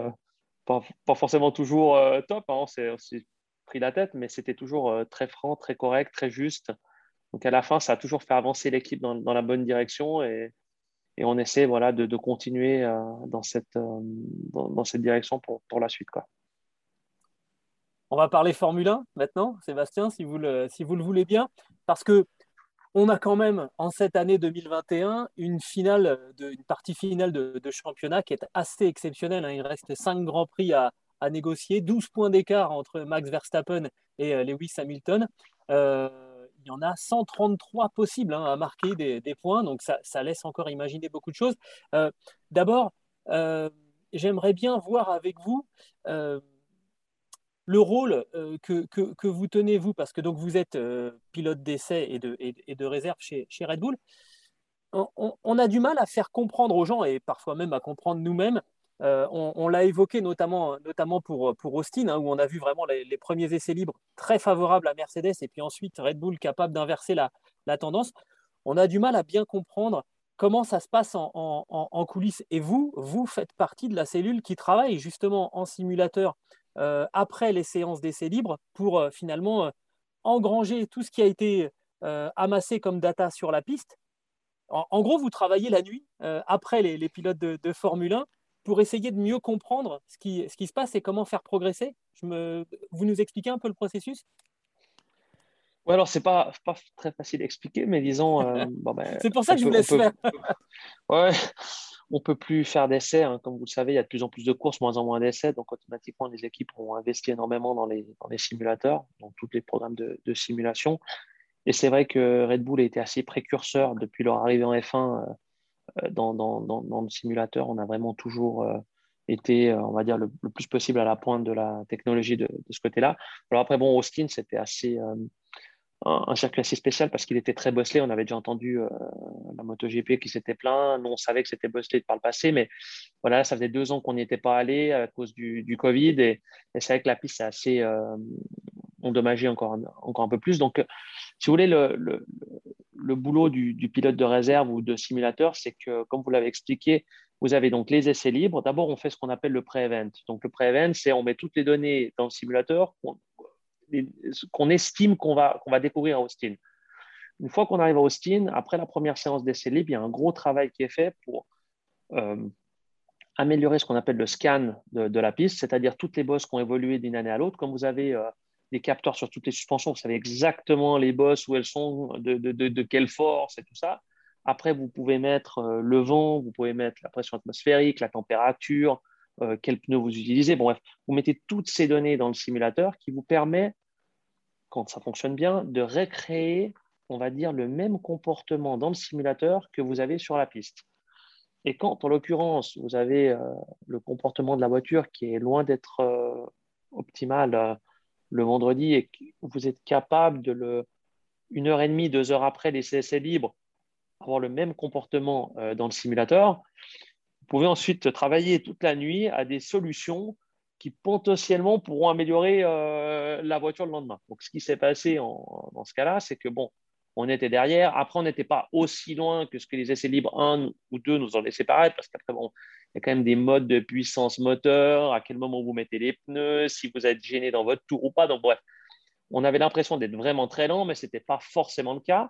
pas, forcément toujours top. Hein, on s'est pris la tête, mais c'était toujours très franc, très correct, très juste. Donc, à la fin, ça a toujours fait avancer l'équipe dans, la bonne direction. Et, on essaie voilà, de, continuer euh, dans, cette, euh, direction pour, la suite. On va parler Formule 1 maintenant, Sébastien, si vous le, si vous le voulez bien, parce que on a quand même en cette année 2021 une finale, une partie finale de, championnat qui est assez exceptionnelle. Hein. Il reste 5 grands prix à, négocier, 12 points d'écart entre Max Verstappen et euh, Lewis Hamilton il y en a 133 possibles hein, à marquer des, points, donc ça, laisse encore imaginer beaucoup de choses. Euh, d'abord, euh, j'aimerais bien voir avec vous euh, le rôle que, vous tenez, vous, parce que donc vous êtes pilote d'essai et de, et, de, réserve chez, chez Red Bull. on, a du mal à faire comprendre aux gens, et parfois même à comprendre nous-mêmes, euh, on, l'a évoqué notamment, notamment pour, pour Austin, hein, où on a vu vraiment les, premiers essais libres très favorables à Mercedes et puis ensuite Red Bull capable d'inverser la, tendance. On a du mal à bien comprendre comment ça se passe en, coulisses. Et vous, vous faites partie de la cellule qui travaille justement en simulateur euh, après les séances d'essais libres pour euh, finalement engranger tout ce qui a été amassé comme data sur la piste. En, gros, vous travaillez la nuit après les, pilotes de Formule 1 pour essayer de mieux comprendre ce qui, ce qui se passe et comment faire progresser. Je me... Vous nous expliquez un peu le processus? Ouais, alors c'est pas, pas très facile à expliquer, mais disons. Euh, ben, c'est pour ça que je vous laisse faire. ouais, on peut plus faire d'essais. Hein. Comme vous le savez, il y a de plus en plus de courses, moins en moins d'essais. Donc, automatiquement, les équipes ont investi énormément dans les, simulateurs, dans tous les programmes de, simulation. Et c'est vrai que Red Bull a été assez précurseur depuis leur arrivée en F1 euh, dans, dans, le simulateur. On a vraiment toujours euh, été, on va dire, le, plus possible à la pointe de la technologie de, de ce côté-là. Alors après, bon, Austin, c'était assez un, circuit assez spécial parce qu'il était très bosselé. On avait déjà entendu euh, la MotoGP qui s'était plaint. Nous, on savait que c'était bosselé par le passé, mais voilà, ça faisait deux ans qu'on n'y était pas allé à cause du, Covid. Et, c'est vrai que la piste est assez euh, endommagée encore, encore un peu plus. Donc, si vous voulez, le, le, boulot du, pilote de réserve ou de simulateur, c'est que, comme vous l'avez expliqué, vous avez donc les essais libres. D'abord, on fait ce qu'on appelle le pré-event. Donc, le pré-event, c'est on met toutes les données dans le simulateur, qu'on estime qu'on va, découvrir à Austin. Une fois qu'on arrive à Austin, après la première séance d'essai libre, il y a un gros travail qui est fait pour euh, améliorer ce qu'on appelle le scan de, la piste, c'est-à-dire toutes les bosses qui ont évolué d'une année à l'autre. Comme vous avez euh, des capteurs sur toutes les suspensions, vous savez exactement les bosses, où elles sont, de, de, quelle force et tout ça. Après, vous pouvez mettre euh, le vent, vous pouvez mettre la pression atmosphérique, la température, quel pneu vous utilisez. Bon, bref, vous mettez toutes ces données dans le simulateur qui vous permet quand ça fonctionne bien, de recréer, on va dire, le même comportement dans le simulateur que vous avez sur la piste. Et quand, en l'occurrence, vous avez euh, le comportement de la voiture qui est loin d'être euh, optimal euh, le vendredi et que vous êtes capable de le, une heure et demie, deux heures après les CSC libres, avoir le même comportement dans le simulateur, vous pouvez ensuite travailler toute la nuit à des solutions qui potentiellement pourront améliorer euh, la voiture le lendemain. Donc, ce qui s'est passé dans ce cas-là, c'est que bon, on était derrière. Après, on n'était pas aussi loin que ce que les essais libres 1 ou 2 nous ont laissé paraître, parce qu'après, il y a quand même des modes de puissance moteur, à quel moment vous mettez les pneus, si vous êtes gêné dans votre tour ou pas. Donc, bref, on avait l'impression d'être vraiment très lent, mais ce n'était pas forcément le cas.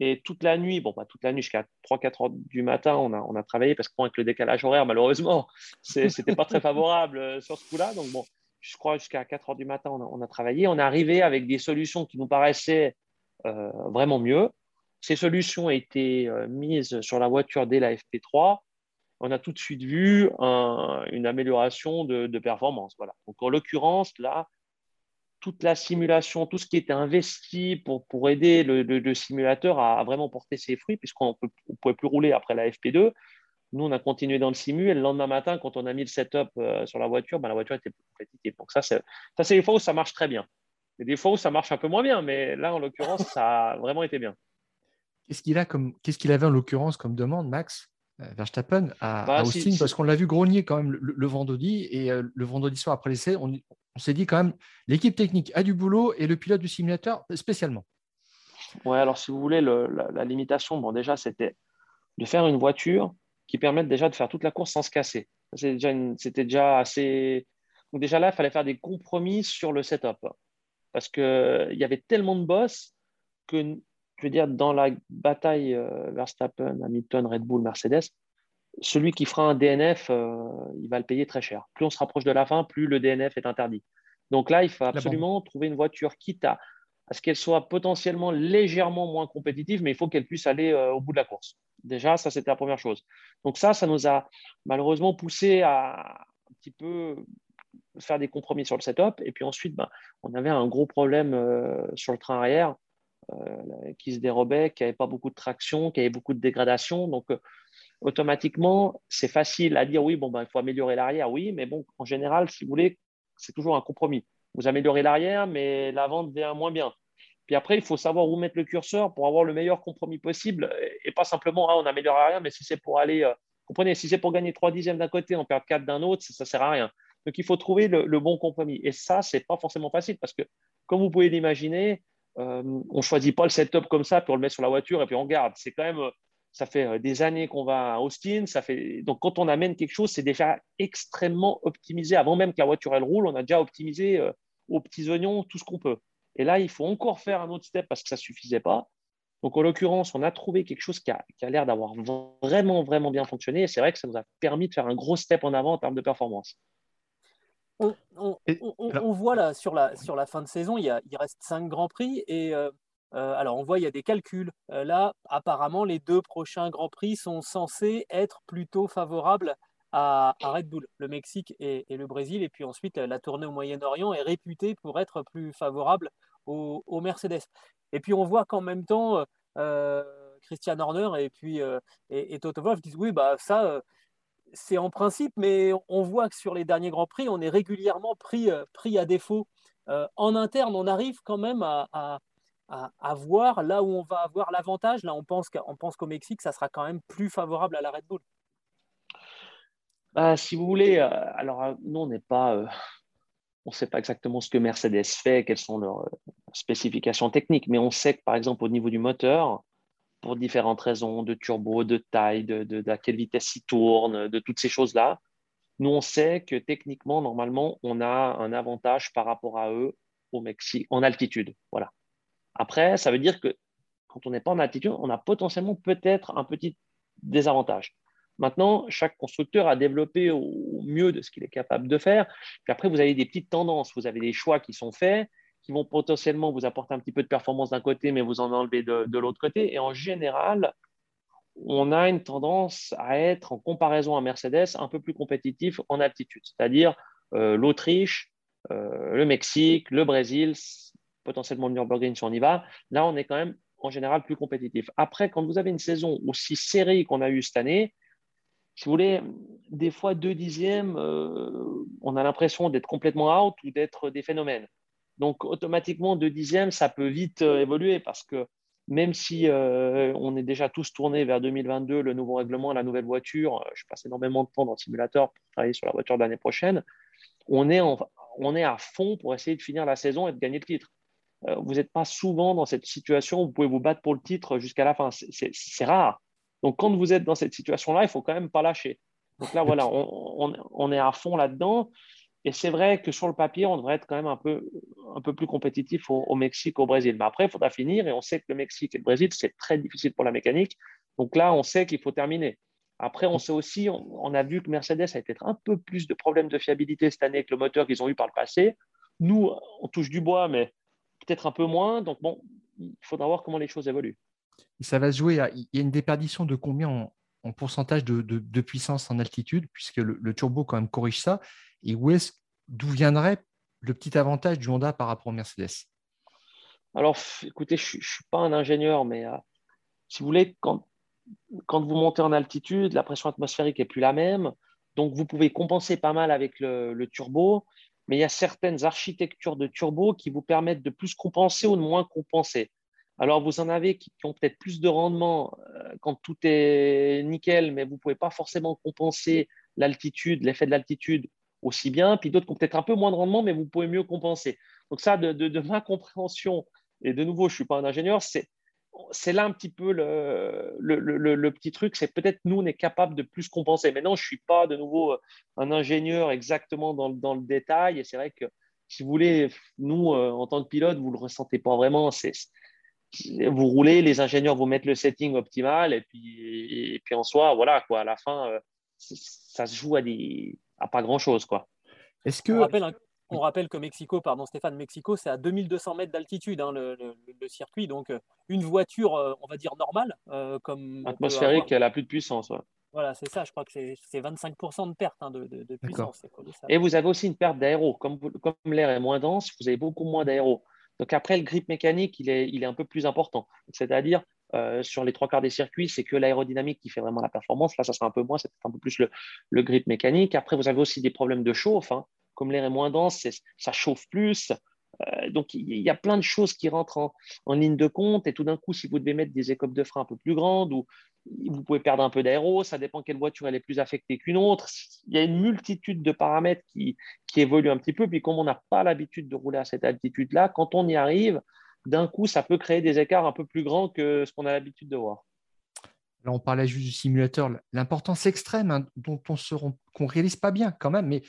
Et toute la nuit, bon, bah, toute la nuit jusqu'à 3-4 heures du matin, on a, travaillé parce qu'avec le décalage horaire, malheureusement, ce n'était pas très favorable euh, sur ce coup-là. Donc, bon, je crois jusqu'à 4 heures du matin, on a, travaillé. On est arrivé avec des solutions qui nous paraissaient euh, vraiment mieux. Ces solutions été euh, mises sur la voiture dès la FP3. On a tout de suite vu une amélioration de, de performance. Voilà. Donc, en l'occurrence, là, toute la simulation, tout ce qui était investi pour, pour aider le, simulateur à, vraiment porter ses fruits, puisqu'on ne pouvait plus rouler après la FP2. Nous, on a continué dans le simu et le lendemain matin, quand on a mis le setup euh, sur la voiture, ben, la voiture était plus compétitive. Donc ça, c'est des fois où ça marche très bien. Et des fois où ça marche un peu moins bien, mais là, en l'occurrence, ça a vraiment été bien. Qu'est-ce qu'il qu'est-ce qu'il avait en l'occurrence comme demande, Max euh, Verstappen à, bah, Austin? parce qu'on l'a vu grogner quand même le, vendredi et euh, le vendredi soir après l'essai, on, on s'est dit quand même, l'équipe technique a du boulot et le pilote du simulateur spécialement. Ouais, alors si vous voulez, la, limitation, bon, déjà, c'était de faire une voiture qui permette déjà de faire toute la course sans se casser. C'était déjà, assez. Donc, déjà là, il fallait faire des compromis sur le setup. Parce qu'il y avait tellement de boss que, je veux dire, dans la bataille euh, Verstappen, Hamilton, Red Bull, Mercedes, celui qui fera un DNF, euh, il va le payer très cher. Plus on se rapproche de la fin, plus le DNF est interdit. Donc là, il faut absolument trouver une voiture quitte à, ce qu'elle soit potentiellement légèrement moins compétitive, mais il faut qu'elle puisse aller euh, au bout de la course. Déjà, ça, c'était la première chose. Donc ça, ça nous a malheureusement poussé à un petit peu faire des compromis sur le setup. Et puis ensuite, ben, on avait un gros problème euh, sur le train arrière qui se dérobait, qui n'avait pas beaucoup de traction, qui avait beaucoup de dégradation. Donc, automatiquement, c'est facile à dire oui, bon, ben, il faut améliorer l'arrière, oui, mais bon, en général, si vous voulez, c'est toujours un compromis. Vous améliorez l'arrière, mais l'avant devient moins bien. Puis après, il faut savoir où mettre le curseur pour avoir le meilleur compromis possible et pas simplement, ah, on améliore l'arrière, mais si c'est pour aller, euh, comprenez, si c'est pour gagner 3 dixièmes d'un côté, on perd 4 d'un autre, ça ne sert à rien. Donc, il faut trouver le, bon compromis. Et ça, ce n'est pas forcément facile parce que, comme vous pouvez l'imaginer, euh, on ne choisit pas le setup comme ça, puis on le met sur la voiture et puis on garde. C'est quand même ça fait euh, des années qu'on va à Austin. Ça fait... Donc, quand on amène quelque chose, c'est déjà extrêmement optimisé. Avant même que la voiture elle roule, on a déjà optimisé euh, aux petits oignons tout ce qu'on peut. Et là, il faut encore faire un autre step parce que ça ne suffisait pas. Donc, en l'occurrence, on a trouvé quelque chose qui a, l'air d'avoir vraiment, vraiment bien fonctionné. Et c'est vrai que ça nous a permis de faire un gros step en avant en termes de performance. On, voit là sur la, sur la fin de saison, il, il reste cinq grands prix et euh, alors, on voit, il y a des calculs. là, apparemment, les deux prochains Grands Prix sont censés être plutôt favorables à, Red Bull, le Mexique et, le Brésil. Et puis ensuite, la tournée au Moyen-Orient est réputée pour être plus favorable aux, Mercedes. Et puis, on voit qu'en même temps, Christian Horner et puis et, Toto Wolff disent oui, bah ça, c'est en principe, mais on voit que sur les derniers Grands Prix, on est régulièrement pris, pris à défaut. en interne, on arrive quand même à à, voir là où on va avoir l'avantage. Là, on pense qu'au Mexique, ça sera quand même plus favorable à la Red Bull. Bah, si vous voulez, euh, alors euh, nous, on n'est pas, euh, on ne sait pas exactement ce que Mercedes fait, quelles sont leurs spécifications techniques, mais on sait que par exemple au niveau du moteur, pour différentes raisons de turbo, de taille, de, de à quelle vitesse il tourne, de toutes ces choses-là, nous on sait que techniquement, normalement, on a un avantage par rapport à eux au Mexique en altitude. Voilà. Après, ça veut dire que quand on n'est pas en altitude, on a potentiellement peut-être un petit désavantage. Maintenant, chaque constructeur a développé au mieux de ce qu'il est capable de faire. Puis après, vous avez des petites tendances, vous avez des choix qui sont faits, qui vont potentiellement vous apporter un petit peu de performance d'un côté, mais vous en enlever de, l'autre côté. Et en général, on a une tendance à être, en comparaison à Mercedes, un peu plus compétitif en altitude, c'est-à-dire euh, l'Autriche, euh, le Mexique, le Brésil, potentiellement le Nürburgring si on y va. Là, on est quand même en général plus compétitif. Après, quand vous avez une saison aussi serrée qu'on a eue cette année, si vous voulez, des fois deux dixièmes, euh, on a l'impression d'être complètement out ou d'être des phénomènes. Donc automatiquement, deux dixièmes, ça peut vite euh, évoluer parce que même si euh, on est déjà tous tournés vers 2022, le nouveau règlement, la nouvelle voiture, je passe énormément de temps dans le simulateur pour travailler sur la voiture de l'année prochaine, on est, on est à fond pour essayer de finir la saison et de gagner le titre. Euh, vous n'êtes pas souvent dans cette situation où vous pouvez vous battre pour le titre jusqu'à la fin. C'est rare. Donc, quand vous êtes dans cette situation-là, il faut quand même pas lâcher. Donc là, voilà, on, est à fond là-dedans. Et c'est vrai que sur le papier, on devrait être quand même un peu, un peu plus compétitif au, Mexique, au Brésil. Mais après, il faudra finir. Et on sait que le Mexique et le Brésil, c'est très difficile pour la mécanique. Donc là, on sait qu'il faut terminer. Après, on sait aussi, on, a vu que Mercedes a peut-être un peu plus de problèmes de fiabilité cette année avec le moteur qu'ils ont eu par le passé. Nous, on touche du bois, mais peut-être un peu moins. Donc, bon, il faudra voir comment les choses évoluent. ça va se jouer Il y a une déperdition de combien en, pourcentage de, puissance en altitude, puisque le, turbo, quand même, corrige ça. Et où d'où viendrait le petit avantage du Honda par rapport au Mercedes? Alors, écoutez, je ne suis pas un ingénieur, mais euh, si vous voulez, quand, quand vous montez en altitude, la pression atmosphérique n'est plus la même. Donc, vous pouvez compenser pas mal avec le turbo mais il y a certaines architectures de turbo qui vous permettent de plus compenser ou de moins compenser. Alors, vous en avez qui, ont peut-être plus de rendement euh, quand tout est nickel, mais vous ne pouvez pas forcément compenser l'altitude, l'effet de l'altitude aussi bien. Puis d'autres qui ont peut-être un peu moins de rendement, mais vous pouvez mieux compenser. Donc ça, de ma compréhension, et de nouveau, je ne suis pas un ingénieur, c'est c'est là un petit peu le, petit truc, c'est peut-être nous, on est capable de plus compenser. Maintenant, je ne suis pas de nouveau euh, un ingénieur exactement dans, le détail, et c'est vrai que si vous voulez, nous, euh, en tant que pilote, vous ne le ressentez pas vraiment. vous roulez, les ingénieurs vous mettent le setting optimal, et puis, et, puis en soi, voilà, quoi, à la fin, euh, ça se joue à, des, à pas grand-chose. quoi. Est-ce que... On rappelle que Mexico, pardon Stéphane, Mexico, c'est à 2200 mètres d'altitude hein, le, circuit. Donc, euh, une voiture, euh, on va dire normale, euh, comme. Atmosphérique, elle a plus de puissance. Voilà, c'est ça. Je crois que c'est 25% de perte hein, de, puissance. Et vous avez aussi une perte d'aéro. Comme, comme l'air est moins dense, vous avez beaucoup moins d'aéro. Donc, après, le grip mécanique, il est, il est un peu plus important. C'est-à-dire, sur les trois quarts des circuits, c'est que l'aérodynamique qui fait vraiment la performance. Là, ça sera un peu moins, c'est un peu plus le, le, grip mécanique. Après, vous avez aussi des problèmes de chauffe. Hein comme l'air est moins dense, ça chauffe plus. Euh, donc, il y a plein de choses qui rentrent en, ligne de compte. Et tout d'un coup, si vous devez mettre des écopes de frein un peu plus grandes ou vous pouvez perdre un peu d'aéro, ça dépend quelle voiture elle est plus affectée qu'une autre. Il y a une multitude de paramètres qui, évoluent un petit peu. Puis, comme on n'a pas l'habitude de rouler à cette altitude-là, quand on y arrive, d'un coup, ça peut créer des écarts un peu plus grands que ce qu'on a l'habitude de voir. Là, on parlait juste du simulateur, l'importance extrême hein, dont on ne réalise pas bien quand même, mais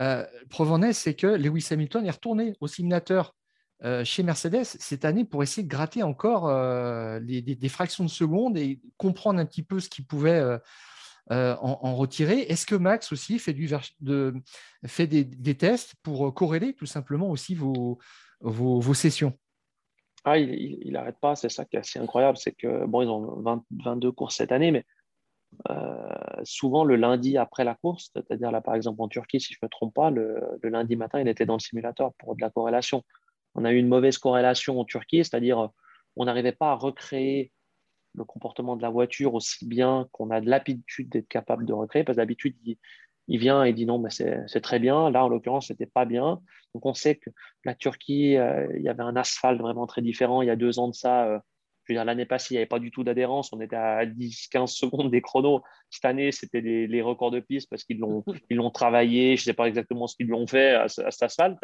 euh, preuve en est, c'est que Lewis Hamilton est retourné au simulateur euh, chez Mercedes cette année pour essayer de gratter encore euh, des, fractions de secondes et comprendre un petit peu ce qu'il pouvait en, retirer. Est-ce que Max aussi fait, de, des, tests pour corréler tout simplement aussi vos, sessions? Ah, il n'arrête pas, c'est ça qui est assez incroyable. C'est que, bon, ils ont 22 courses cette année, mais euh, souvent le lundi après la course, c'est-à-dire là par exemple en Turquie, si je ne me trompe pas, le, lundi matin, il était dans le simulateur pour de la corrélation. On a eu une mauvaise corrélation en Turquie, c'est-à-dire on n'arrivait pas à recréer le comportement de la voiture aussi bien qu'on a de l'habitude d'être capable de recréer, parce que d'habitude, il, vient et dit non, mais c'est très bien. Là, en l'occurrence, c'était pas bien. Donc, on sait que la Turquie, euh, il y avait un asphalte vraiment très différent. Il y a deux ans de ça, euh, je veux dire, l'année passée, il n'y avait pas du tout d'adhérence. On était à 10-15 secondes des chronos. Cette année, c'était les, records de piste parce qu'ils l'ont l'ont travaillé. Je ne sais pas exactement ce qu'ils l'ont fait à, à, cet asphalte.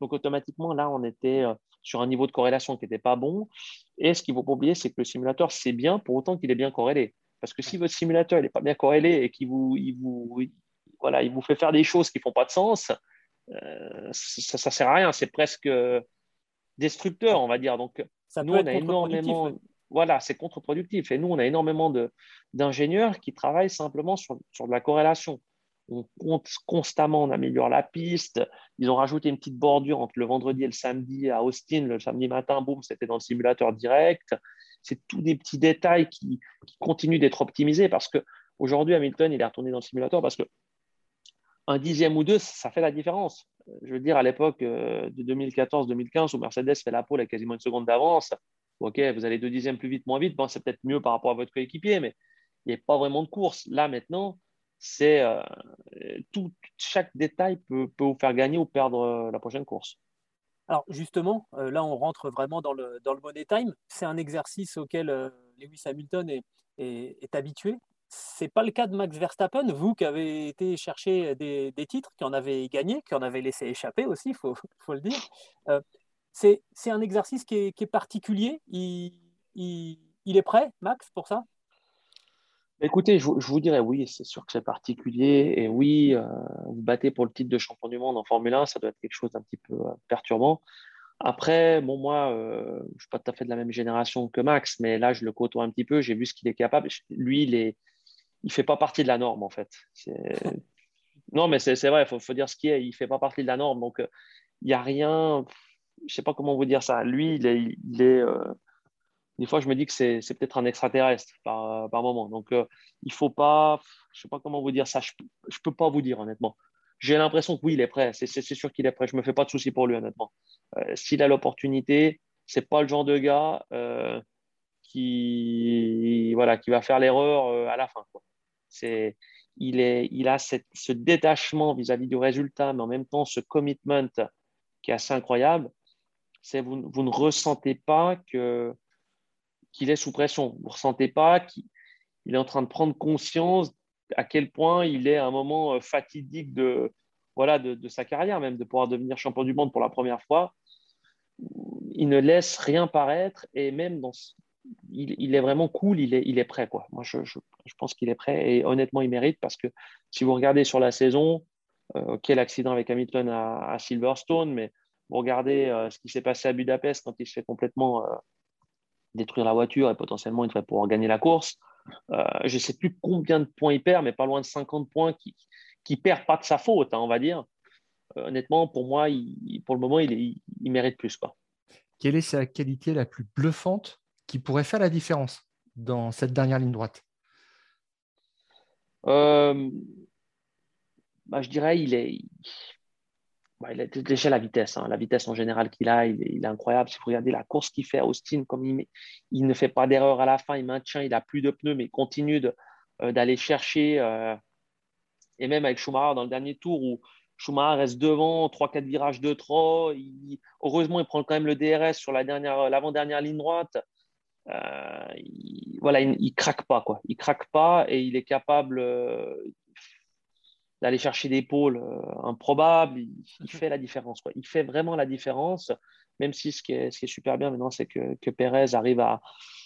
Donc, automatiquement, là, on était euh, sur un niveau de corrélation qui n'était pas bon. Et ce qu'il ne faut pas oublier, c'est que le simulateur, c'est bien pour autant qu'il est bien corrélé. Parce que si votre simulateur n'est pas bien corrélé et qu'il vous, il vous, voilà, il vous fait faire des choses qui ne font pas de sens, euh, ça ne sert à rien. C'est presque destructeur, on va dire. Donc, ça nous, on a énormément. Voilà, c'est contre-productif. Et nous, on a énormément d'ingénieurs qui travaillent simplement sur, sur de la corrélation on compte constamment, on améliore la piste. Ils ont rajouté une petite bordure entre le vendredi et le samedi à Austin. Le samedi matin, boum, c'était dans le simulateur direct. C'est tous des petits détails qui, continuent d'être optimisés parce qu'aujourd'hui, Hamilton, il est retourné dans le simulateur parce que un dixième ou deux, ça fait la différence. Je veux dire, à l'époque euh, de 2014-2015, où Mercedes fait la pole avec quasiment une seconde d'avance, ok, vous allez deux dixièmes plus vite, moins vite, bon, c'est peut-être mieux par rapport à votre coéquipier, mais il n'y a pas vraiment de course. Là, maintenant, c'est euh, chaque détail peut, vous faire gagner ou perdre euh, la prochaine course. Alors justement, là on rentre vraiment dans le, money time. C'est un exercice auquel Lewis Hamilton est, habitué. Ce n'est pas le cas de Max Verstappen, vous qui avez été chercher des, des titres, qui en avez gagné, qui en avez laissé échapper aussi, il faut, le dire. c'est un exercice qui est, est particulier. Il, est prêt, Max, pour ça? Écoutez, je, vous dirais oui, c'est sûr que c'est particulier. Et oui, euh, vous battez pour le titre de champion du monde en Formule 1, ça doit être quelque chose d'un petit peu euh, perturbant. Après, bon, moi, euh, je ne suis pas tout à fait de la même génération que Max, mais là, je le côtoie un petit peu, j'ai vu ce qu'il est capable. Lui, il ne il fait pas partie de la norme, en fait. Non, mais c'est vrai, il faut, faut, dire ce qui est. Il ne fait pas partie de la norme. Donc, il n'y a rien. Je ne sais pas comment vous dire ça. Lui, il est. Il est des fois, je me dis que c'est peut-être un extraterrestre par, par moment. Donc, euh, il faut pas, je sais pas comment vous dire ça, je ne peux pas vous dire honnêtement. J'ai l'impression que oui, il est prêt. C'est sûr qu'il est prêt. Je me fais pas de soucis pour lui honnêtement. Euh, s'il a l'opportunité, c'est pas le genre de gars euh, qui, voilà, qui va faire l'erreur à la fin. C'est, il, est, il a cette, ce détachement vis-à-vis du résultat, mais en même temps ce commitment qui est assez incroyable. C'est vous, vous ne ressentez pas que qu'il est sous pression. Vous ne ressentez pas qu'il est en train de prendre conscience à quel point il est à un moment euh, fatidique de, voilà, de, sa carrière, même de pouvoir devenir champion du monde pour la première fois. Il ne laisse rien paraître et même dans il, est vraiment cool, il est, prêt. Moi, je, pense qu'il est prêt et honnêtement, il mérite parce que si vous regardez sur la saison, euh, quel accident avec Hamilton à, Silverstone, mais vous regardez euh, ce qui s'est passé à Budapest quand il se fait complètement détruire la voiture et potentiellement il devrait pouvoir gagner la course. Euh, je ne sais plus combien de points il perd, mais pas loin de 50 points qui perd pas de sa faute, hein, on va dire. Euh, honnêtement, pour moi, pour le moment, il, il, mérite plus. Quoi. Quelle est sa qualité la plus bluffante? Qui pourrait faire la différence dans cette dernière ligne droite euh, bah, Je dirais il est, bah, il a déjà la vitesse, hein. la vitesse en général qu'il a, il est, incroyable. Si vous regardez la course qu'il fait à Austin, comme il, il ne fait pas d'erreur à la fin, il maintient, il a plus de pneus, mais il continue euh, d'aller chercher. Euh, et même avec Schumacher dans le dernier tour où Schumacher reste devant, 3-4 virages de trop. heureusement, il prend quand même le DRS sur la dernière, l'avant-dernière ligne droite. Euh, il, voilà, il, craque pas quoi. Il craque pas et il est capable d'aller chercher des pôles euh, improbables. Il, fait la différence. Quoi. Il fait vraiment la différence, même si ce qui est, ce qui est super bien maintenant, c'est que, que Pérez arrive à,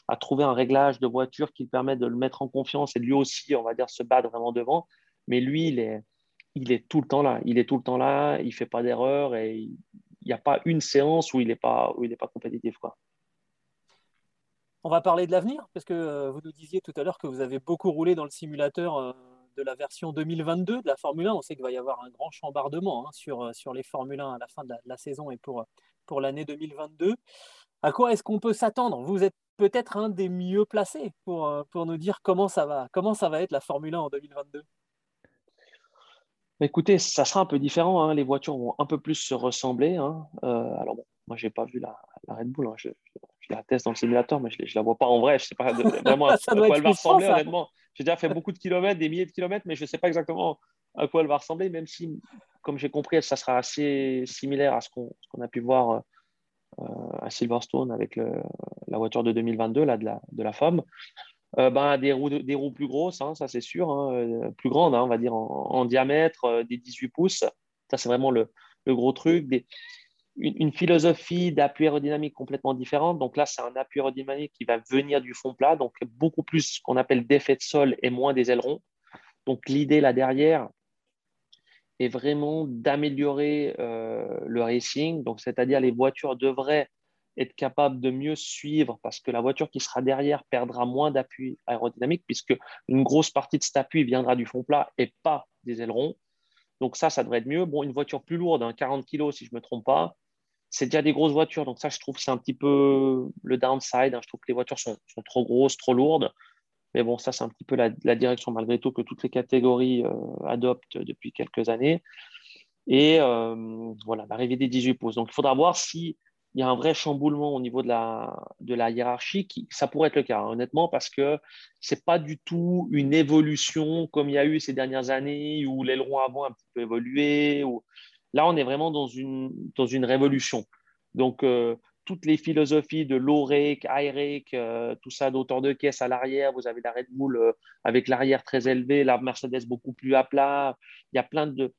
à, trouver un réglage de voiture qui permet de le mettre en confiance et lui aussi, on va dire, se battre vraiment devant. Mais lui, il est, il est tout le temps là. Il est tout le temps là, il ne fait pas d'erreur et il n'y a pas une séance où il n'est pas, où il pas compétitif. Quoi. On va parler de l'avenir, parce que euh, vous nous disiez tout à l'heure que vous avez beaucoup roulé dans le simulateur. Euh, de la version 2022 de la Formule 1. On sait qu'il va y avoir un grand chambardement hein, sur, euh, sur les Formule 1 à la fin de la, saison et pour, l'année 2022. À quoi est-ce qu'on peut s'attendre? Vous êtes peut-être un des mieux placés pour, nous dire comment ça, va, comment ça va être la Formule 1 en 2022. Écoutez, ça sera un peu différent. Hein. Les voitures vont un peu plus se ressembler. Hein. Alors bon, moi, j'ai pas vu la, Red Bull. Je, la teste dans le simulateur, mais je ne la vois pas en vrai. Je ne sais pas vraiment à quoi elle va ressembler, honnêtement. J'ai déjà fait beaucoup de kilomètres, des milliers de kilomètres, mais je ne sais pas exactement à quoi elle va ressembler, même si, comme j'ai compris, ça sera assez similaire à ce qu'on a pu voir euh, à Silverstone avec la voiture de 2022, là, de la, de la FOM. Euh, ben, des, roues, des roues plus grosses, hein, ça c'est sûr, hein, euh, plus grandes, hein, on va dire en, diamètre, des 18 pouces. Ça, c'est vraiment le, le, gros truc. Des, une, philosophie d'appui aérodynamique complètement différente. Donc là, c'est un appui aérodynamique qui va venir du fond plat, donc beaucoup plus ce qu'on appelle d'effet de sol et moins des ailerons. Donc l'idée là derrière est vraiment d'améliorer euh, le racing. Donc c'est-à-dire les voitures devraient être capables de mieux suivre parce que la voiture qui sera derrière perdra moins d'appui aérodynamique puisque une grosse partie de cet appui viendra du fond plat et pas des ailerons. Donc ça, ça devrait être mieux. Bon, une voiture plus lourde, 40 hein, kg si je ne me trompe pas, c'est déjà des grosses voitures. Donc ça, je trouve que c'est un petit peu le downside. Hein. Je trouve que les voitures sont, trop grosses, trop lourdes. Mais bon, ça, c'est un petit peu la, direction, malgré tout, que toutes les catégories euh, adoptent depuis quelques années. Et euh, voilà, l'arrivée des 18 pouces. Donc, il faudra voir si il y a un vrai chamboulement au niveau de la, de la hiérarchie, ça pourrait être le cas, hein, honnêtement, parce que ce n'est pas du tout une évolution comme il y a eu ces dernières années où l'aileron avant a un petit peu évolué. Là, on est vraiment dans une, dans une révolution. Donc, euh, toutes les philosophies de high rake, euh, tout ça d'auteur de caisse à l'arrière, vous avez la Red Bull euh, avec l'arrière très élevé, la Mercedes beaucoup plus à plat. Il y a plein de,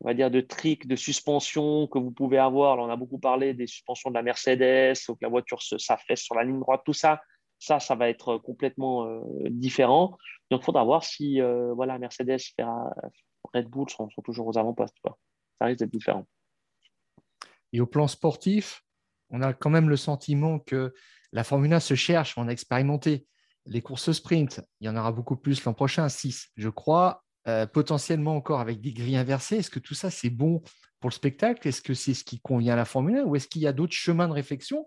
on va dire, de tricks de suspension que vous pouvez avoir. on a beaucoup parlé des suspensions de la Mercedes, que la voiture s'affaisse sur la ligne droite, tout ça. Ça, ça va être complètement euh, différent. Donc, il faudra voir si voilà, Mercedes, Red Bull sont, toujours aux avant-postes. Ça risque d'être différent. Et au plan sportif, on a quand même le sentiment que la Formule 1 se cherche, on a expérimenté les courses sprint. Il y en aura beaucoup plus l'an prochain, 6, je crois. Euh, potentiellement encore avec des grilles inversées. Est-ce que tout ça, c'est bon pour le spectacle? Est-ce que c'est ce qui convient à la Formule 1 ou est-ce qu'il y a d'autres chemins de réflexion,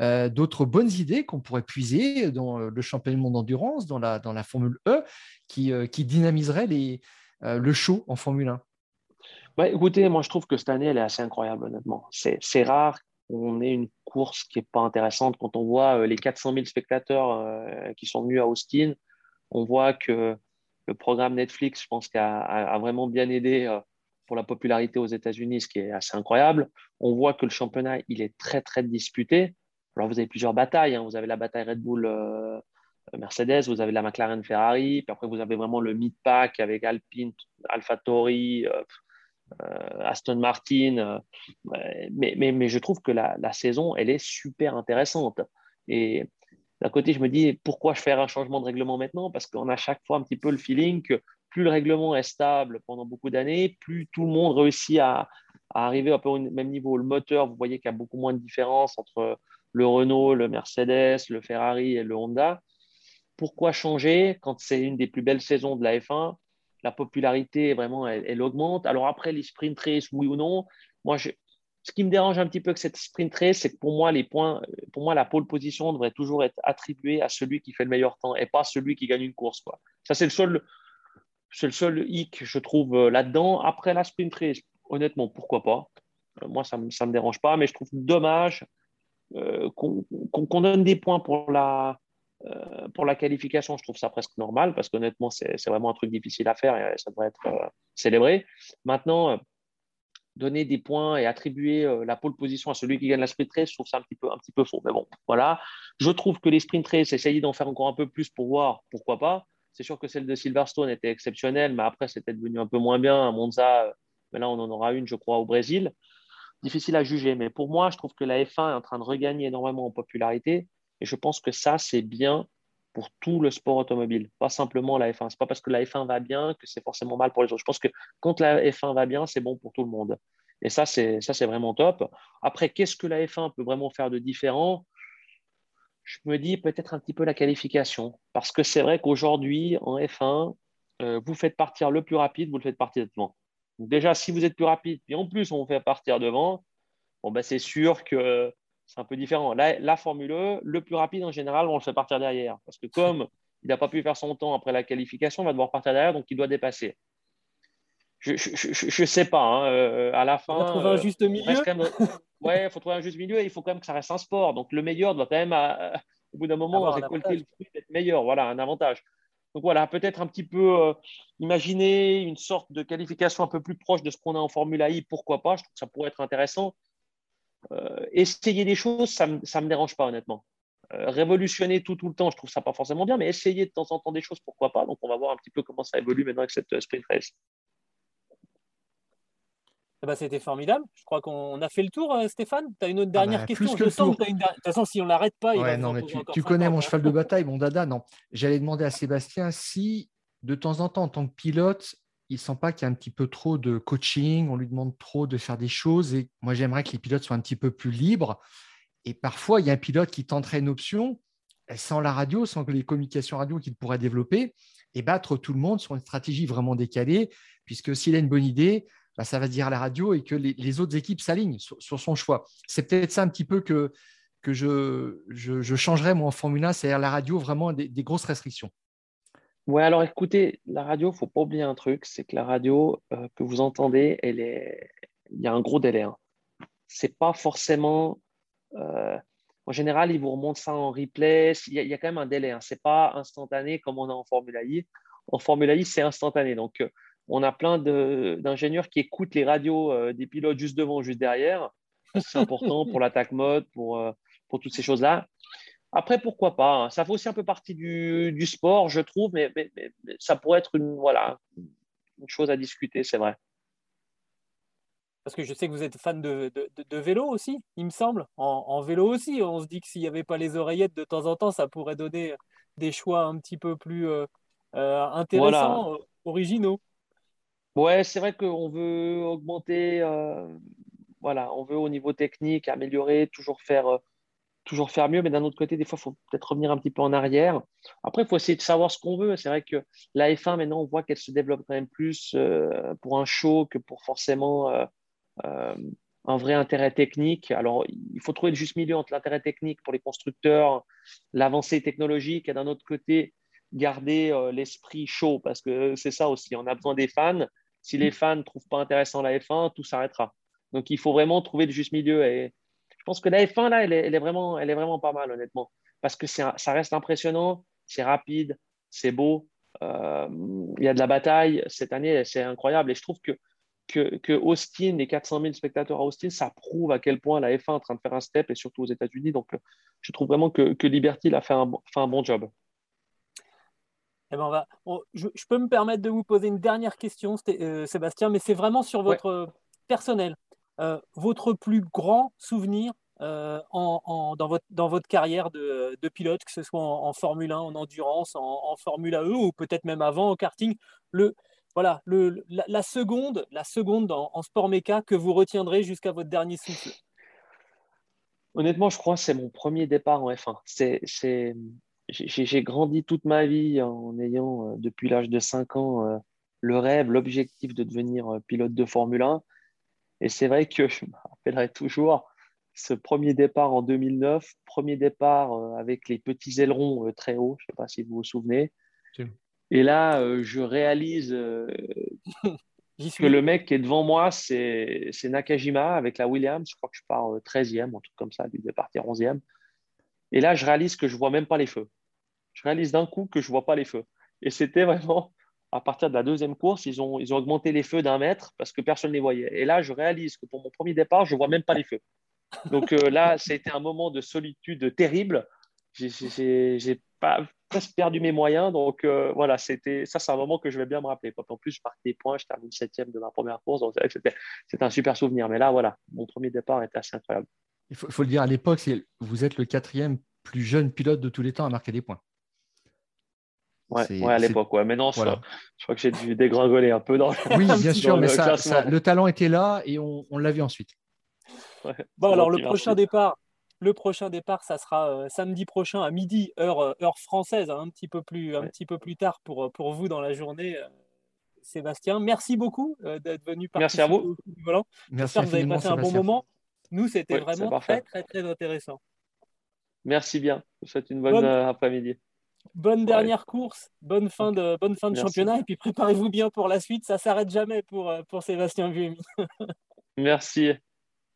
euh, d'autres bonnes idées qu'on pourrait puiser dans le championnat du monde d'endurance, dans la, dans la Formule E, qui, euh, qui dynamiserait le show en Formule 1 bah, Écoutez, moi, je trouve que cette année, elle est assez incroyable, honnêtement. C'est rare qu'on ait une course qui n'est pas intéressante. Quand on voit les 400 000 spectateurs qui sont venus à Austin, on voit que le programme Netflix, je pense, qu'a a, vraiment bien aidé euh, pour la popularité aux États-Unis, ce qui est assez incroyable. On voit que le championnat, il est très, très disputé. Alors, vous avez plusieurs batailles. Hein. Vous avez la bataille Red Bull euh, Mercedes, vous avez la McLaren Ferrari, puis après, vous avez vraiment le mid-pack avec Alpine, AlphaTauri, euh, Aston Martin. mais, mais, mais, je trouve que la, saison, elle est super intéressante. Et d'un côté, je me dis pourquoi je faire un changement de règlement maintenant? Parce qu'on a chaque fois un petit peu le feeling que plus le règlement est stable pendant beaucoup d'années, plus tout le monde réussit à, arriver un peu au même niveau. Le moteur, vous voyez qu'il y a beaucoup moins de différence entre le Renault, le Mercedes, le Ferrari et le Honda. Pourquoi changer quand c'est une des plus belles saisons de la F1 La popularité, vraiment, elle, augmente. Alors après, les sprint race, oui ou non Moi, ce qui me dérange un petit peu avec cette sprint race, c'est que pour moi, les points, pour moi, la pole position devrait toujours être attribuée à celui qui fait le meilleur temps et pas celui qui gagne une course. Ça, c'est le seul, le seul hic, je trouve, euh, là-dedans. Après la sprint race, honnêtement, pourquoi pas? Euh, Moi, ça ne me, dérange pas, mais je trouve dommage euh, qu'on donne des points pour la, pour la qualification. Je trouve ça presque normal parce qu'honnêtement, c'est vraiment un truc difficile à faire et ça devrait être célébré. Maintenant, donner des points et attribuer euh, la pole position à celui qui gagne la sprint race, je trouve ça un petit peu, un petit peu faux. Mais bon, voilà. Je trouve que les sprint race, essayer d'en faire encore un peu plus pour voir pourquoi pas. C'est sûr que celle de Silverstone était exceptionnelle, mais après, c'était devenu un peu moins bien. À Monza, mais là, on en aura une, je crois, au Brésil. Difficile à juger. Mais pour moi, je trouve que la F1 est en train de regagner énormément en popularité. Et je pense que ça, c'est bien pour tout le sport automobile, pas simplement la F1. Ce n'est pas parce que la F1 va bien que c'est forcément mal pour les autres. Je pense que quand la F1 va bien, c'est bon pour tout le monde. Et ça, c'est, ça, c'est vraiment top. Après, qu'est-ce que la F1 peut vraiment faire de différent? Je me dis peut-être un petit peu la qualification. Parce que c'est vrai qu'aujourd'hui, en F1, euh, vous faites partir le plus rapide, vous le faites partir devant. Donc déjà, si vous êtes plus rapide, et en plus on vous fait partir devant, bon, ben, c'est sûr que c'est un peu différent. La, la Formule E, le plus rapide en général, on le fait partir derrière. Parce que comme il n'a pas pu faire son temps après la qualification, on va devoir partir derrière, donc il doit dépasser. Je ne sais pas. Hein, euh, à la fin. Il faut trouver un juste milieu. ouais, il faut trouver un juste milieu et il faut quand même que ça reste un sport. Donc le meilleur doit quand même, au bout d'un moment, récolter le fruit d'être meilleur. Voilà, un avantage. Donc voilà, peut-être un petit peu euh, imaginer une sorte de qualification un peu plus proche de ce qu'on a en Formule I, pourquoi pas, je trouve que ça pourrait être intéressant. Euh, essayer des choses, ça ne me, dérange pas honnêtement. Euh, révolutionner tout, tout le temps, je trouve ça pas forcément bien, mais essayer de temps en temps des choses, pourquoi pas. Donc on va voir un petit peu comment ça évolue maintenant avec cette sprint race. Eh ben, c'était formidable. Je crois qu'on a fait le tour, euh, Stéphane. Tu as une autre ah dernière bah, question. Je sens que une... De toute façon, si on ne l'arrête pas, il va non, mais tu, connais mon cheval de bataille, mon dada. Non, j'allais demander à Sébastien si de temps en temps, en tant que pilote, il sent pas qu'il y a un petit peu trop de coaching, on lui demande trop de faire des choses. Et moi, j'aimerais que les pilotes soient un petit peu plus libres. Et parfois, il y a un pilote qui tenterait une option sans la radio, sans les communications radio qu'il pourrait développer, et battre tout le monde sur une stratégie vraiment décalée, puisque s'il a une bonne idée, bah, ça va dire à la radio et que les, autres équipes s'alignent sur, son choix. C'est peut-être ça un petit peu que, que je, je, changerais moi en Formule 1, c'est-à-dire la radio, vraiment des, grosses restrictions. Oui, alors écoutez, la radio, faut pas oublier un truc, c'est que la radio euh, que vous entendez, il y a un gros délai. Hein. Ce n'est pas forcément... Euh, en général, ils vous remontent ça en replay. Il y a, quand même un délai. Hein. Ce n'est pas instantané comme on a en Formule I. En Formule I, c'est instantané. Donc, euh, on a plein d'ingénieurs qui écoutent les radios des pilotes juste devant, juste derrière. C'est important pour l'attaque mode, pour toutes ces choses-là. Après, pourquoi pas hein. Ça fait aussi un peu partie du, sport, je trouve, mais, ça pourrait être une, voilà, une chose à discuter, c'est vrai. Parce que je sais que vous êtes fan de, vélo aussi, il me semble. En, vélo aussi, on se dit que s'il n'y avait pas les oreillettes de temps en temps, ça pourrait donner des choix un petit peu plus euh, intéressants, originaux. Ouais, c'est vrai qu'on veut augmenter, euh, voilà, on veut au niveau technique améliorer, toujours faire, euh, toujours faire mieux, mais d'un autre côté, des fois, il faut peut-être revenir un petit peu en arrière. Après, il faut essayer de savoir ce qu'on veut. C'est vrai que la F1, maintenant, on voit qu'elle se développe quand même plus euh, pour un show que pour forcément un vrai intérêt technique. Alors, il faut trouver le juste milieu entre l'intérêt technique pour les constructeurs, l'avancée technologique, et d'un autre côté, garder l'esprit chaud, parce que c'est ça aussi. On a besoin des fans si les fans ne trouvent pas intéressant la F1, tout s'arrêtera. Donc, il faut vraiment trouver le juste milieu. Et je pense que la F1, là, elle est, vraiment, elle est vraiment pas mal, honnêtement. Parce que ça reste impressionnant, c'est rapide, c'est beau. Euh, il y a de la bataille. Cette année, c'est incroyable. Et je trouve que, que, Austin, les 400 000 spectateurs à Austin, ça prouve à quel point la F1 est en train de faire un step, et surtout aux États-Unis. Donc, je trouve vraiment que, que Liberty a fait un, fait un bon job. Eh ben, va, je, peux me permettre de vous poser une dernière question, euh, Sébastien, mais c'est vraiment sur votre personnel. Euh, votre plus grand souvenir euh, en, dans, votre, carrière de, pilote, que ce soit en, Formule 1, en endurance, en, Formule E ou peut-être même avant au karting, voilà, la, seconde, la seconde en, sport méca que vous retiendrez jusqu'à votre dernier souffle? Honnêtement, je crois que c'est mon premier départ en F1. C'est j'ai grandi toute ma vie en ayant, euh, depuis l'âge de 5 ans, le rêve, l'objectif de devenir pilote de Formule 1. Et c'est vrai que je me rappellerai toujours ce premier départ en 2009, premier départ avec les petits ailerons très hauts, je ne sais pas si vous vous souvenez. Et là, je réalise que le mec qui est devant moi, c'est Nakajima avec la Williams. Je crois que je pars 13e, un truc comme ça, lui de partir 11e. Et là, je réalise que je ne vois même pas les feux je réalise d'un coup que je ne vois pas les feux. Et c'était vraiment à partir de la deuxième course, ils ont, augmenté les feux d'un mètre parce que personne ne les voyait. Et là, je réalise que pour mon premier départ, je ne vois même pas les feux. Donc euh, là, c'était un moment de solitude terrible. J'ai presque perdu mes moyens. Donc euh, voilà, c'était ça, c'est un moment que je vais bien me rappeler. En plus, je partais des points, je termine septième de ma première course. Donc c'était un super souvenir. Mais là, voilà, mon premier départ était assez incroyable. Il faut le dire à l'époque, vous êtes le quatrième plus jeune pilote de tous les temps à marquer des points. Ouais, à l'époque, ouais. Maintenant, je, crois que j'ai dû dégringoler un peu dans Oui, bien sûr, mais le, le talent était là et on, on l'a vu ensuite. bon, alors le prochain départ, le prochain départ, ça sera euh, samedi prochain à midi, heure, euh, heure française, hein, un, petit peu plus, un petit peu plus tard pour, pour vous dans la journée. Euh, Sébastien, merci beaucoup d'être venu participer Merci à vous. Voilà. Merci J'espère que vous avez passé un bon moment. Nous, c'était vraiment très, très, très intéressant. Merci bien. Je vous souhaite une bonne, euh, après-midi. Bonne dernière course, bonne fin de, bonne fin de championnat et puis préparez-vous bien pour la suite. Ça s'arrête jamais pour, euh, pour Sébastien Buemi. Merci.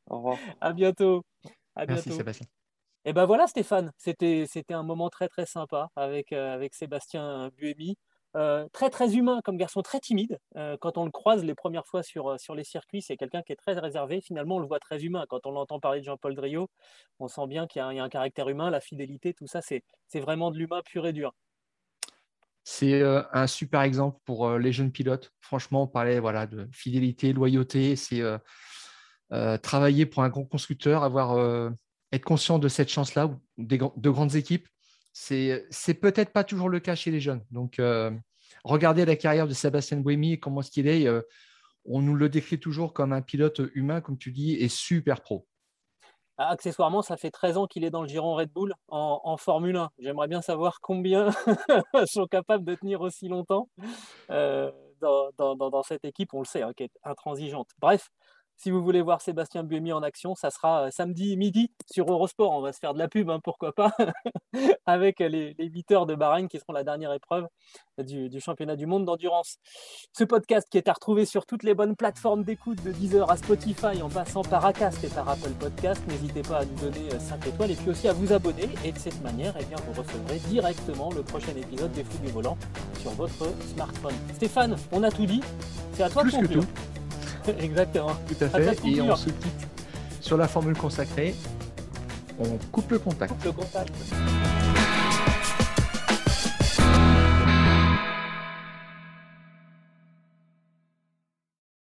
Au revoir. À bientôt. À Merci Sébastien. Et ben voilà Stéphane, c'était un moment très très sympa avec, euh, avec Sébastien Buemi. Euh, très très humain comme garçon, très timide. Euh, quand on le croise les premières fois sur, sur les circuits, c'est quelqu'un qui est très réservé. Finalement, on le voit très humain. Quand on l'entend parler de Jean-Paul Driot, on sent bien qu'il y, a un caractère humain, la fidélité, tout ça, c'est vraiment de l'humain pur et dur. C'est un super exemple pour les jeunes pilotes. Franchement, on parlait voilà, de fidélité, loyauté. C'est travailler pour un grand constructeur, avoir être conscient de cette chance-là, de grandes équipes, c'est peut-être pas toujours le cas chez les jeunes. Donc, euh, regardez la carrière de Sébastien Buemi, comment est-ce qu'il est. Euh, on nous le décrit toujours comme un pilote humain, comme tu dis, et super pro. Ah, accessoirement, ça fait 13 ans qu'il est dans le giron Red Bull en, Formule 1. J'aimerais bien savoir combien sont capables de tenir aussi longtemps euh, dans, cette équipe. On le sait, hein, qui est intransigeante. Bref, si vous voulez voir Sébastien Buemi en action, ça sera euh, samedi midi sur Eurosport. On va se faire de la pub, hein, pourquoi pas, avec les, 8 heures de Bahreïn qui seront la dernière épreuve du, championnat du monde d'endurance. Ce podcast qui est à retrouver sur toutes les bonnes plateformes d'écoute de Deezer à Spotify en passant par Acast et par Apple Podcast. N'hésitez pas à nous donner 5 euh, étoiles et puis aussi à vous abonner. Et de cette manière, eh bien, vous recevrez directement le prochain épisode des Fous du Volant sur votre smartphone. Stéphane, on a tout dit. C'est à toi de conclure. Exactement. Tout à fait. Et on se quitte sur la formule consacrée. On coupe le contact. Coupe le contact.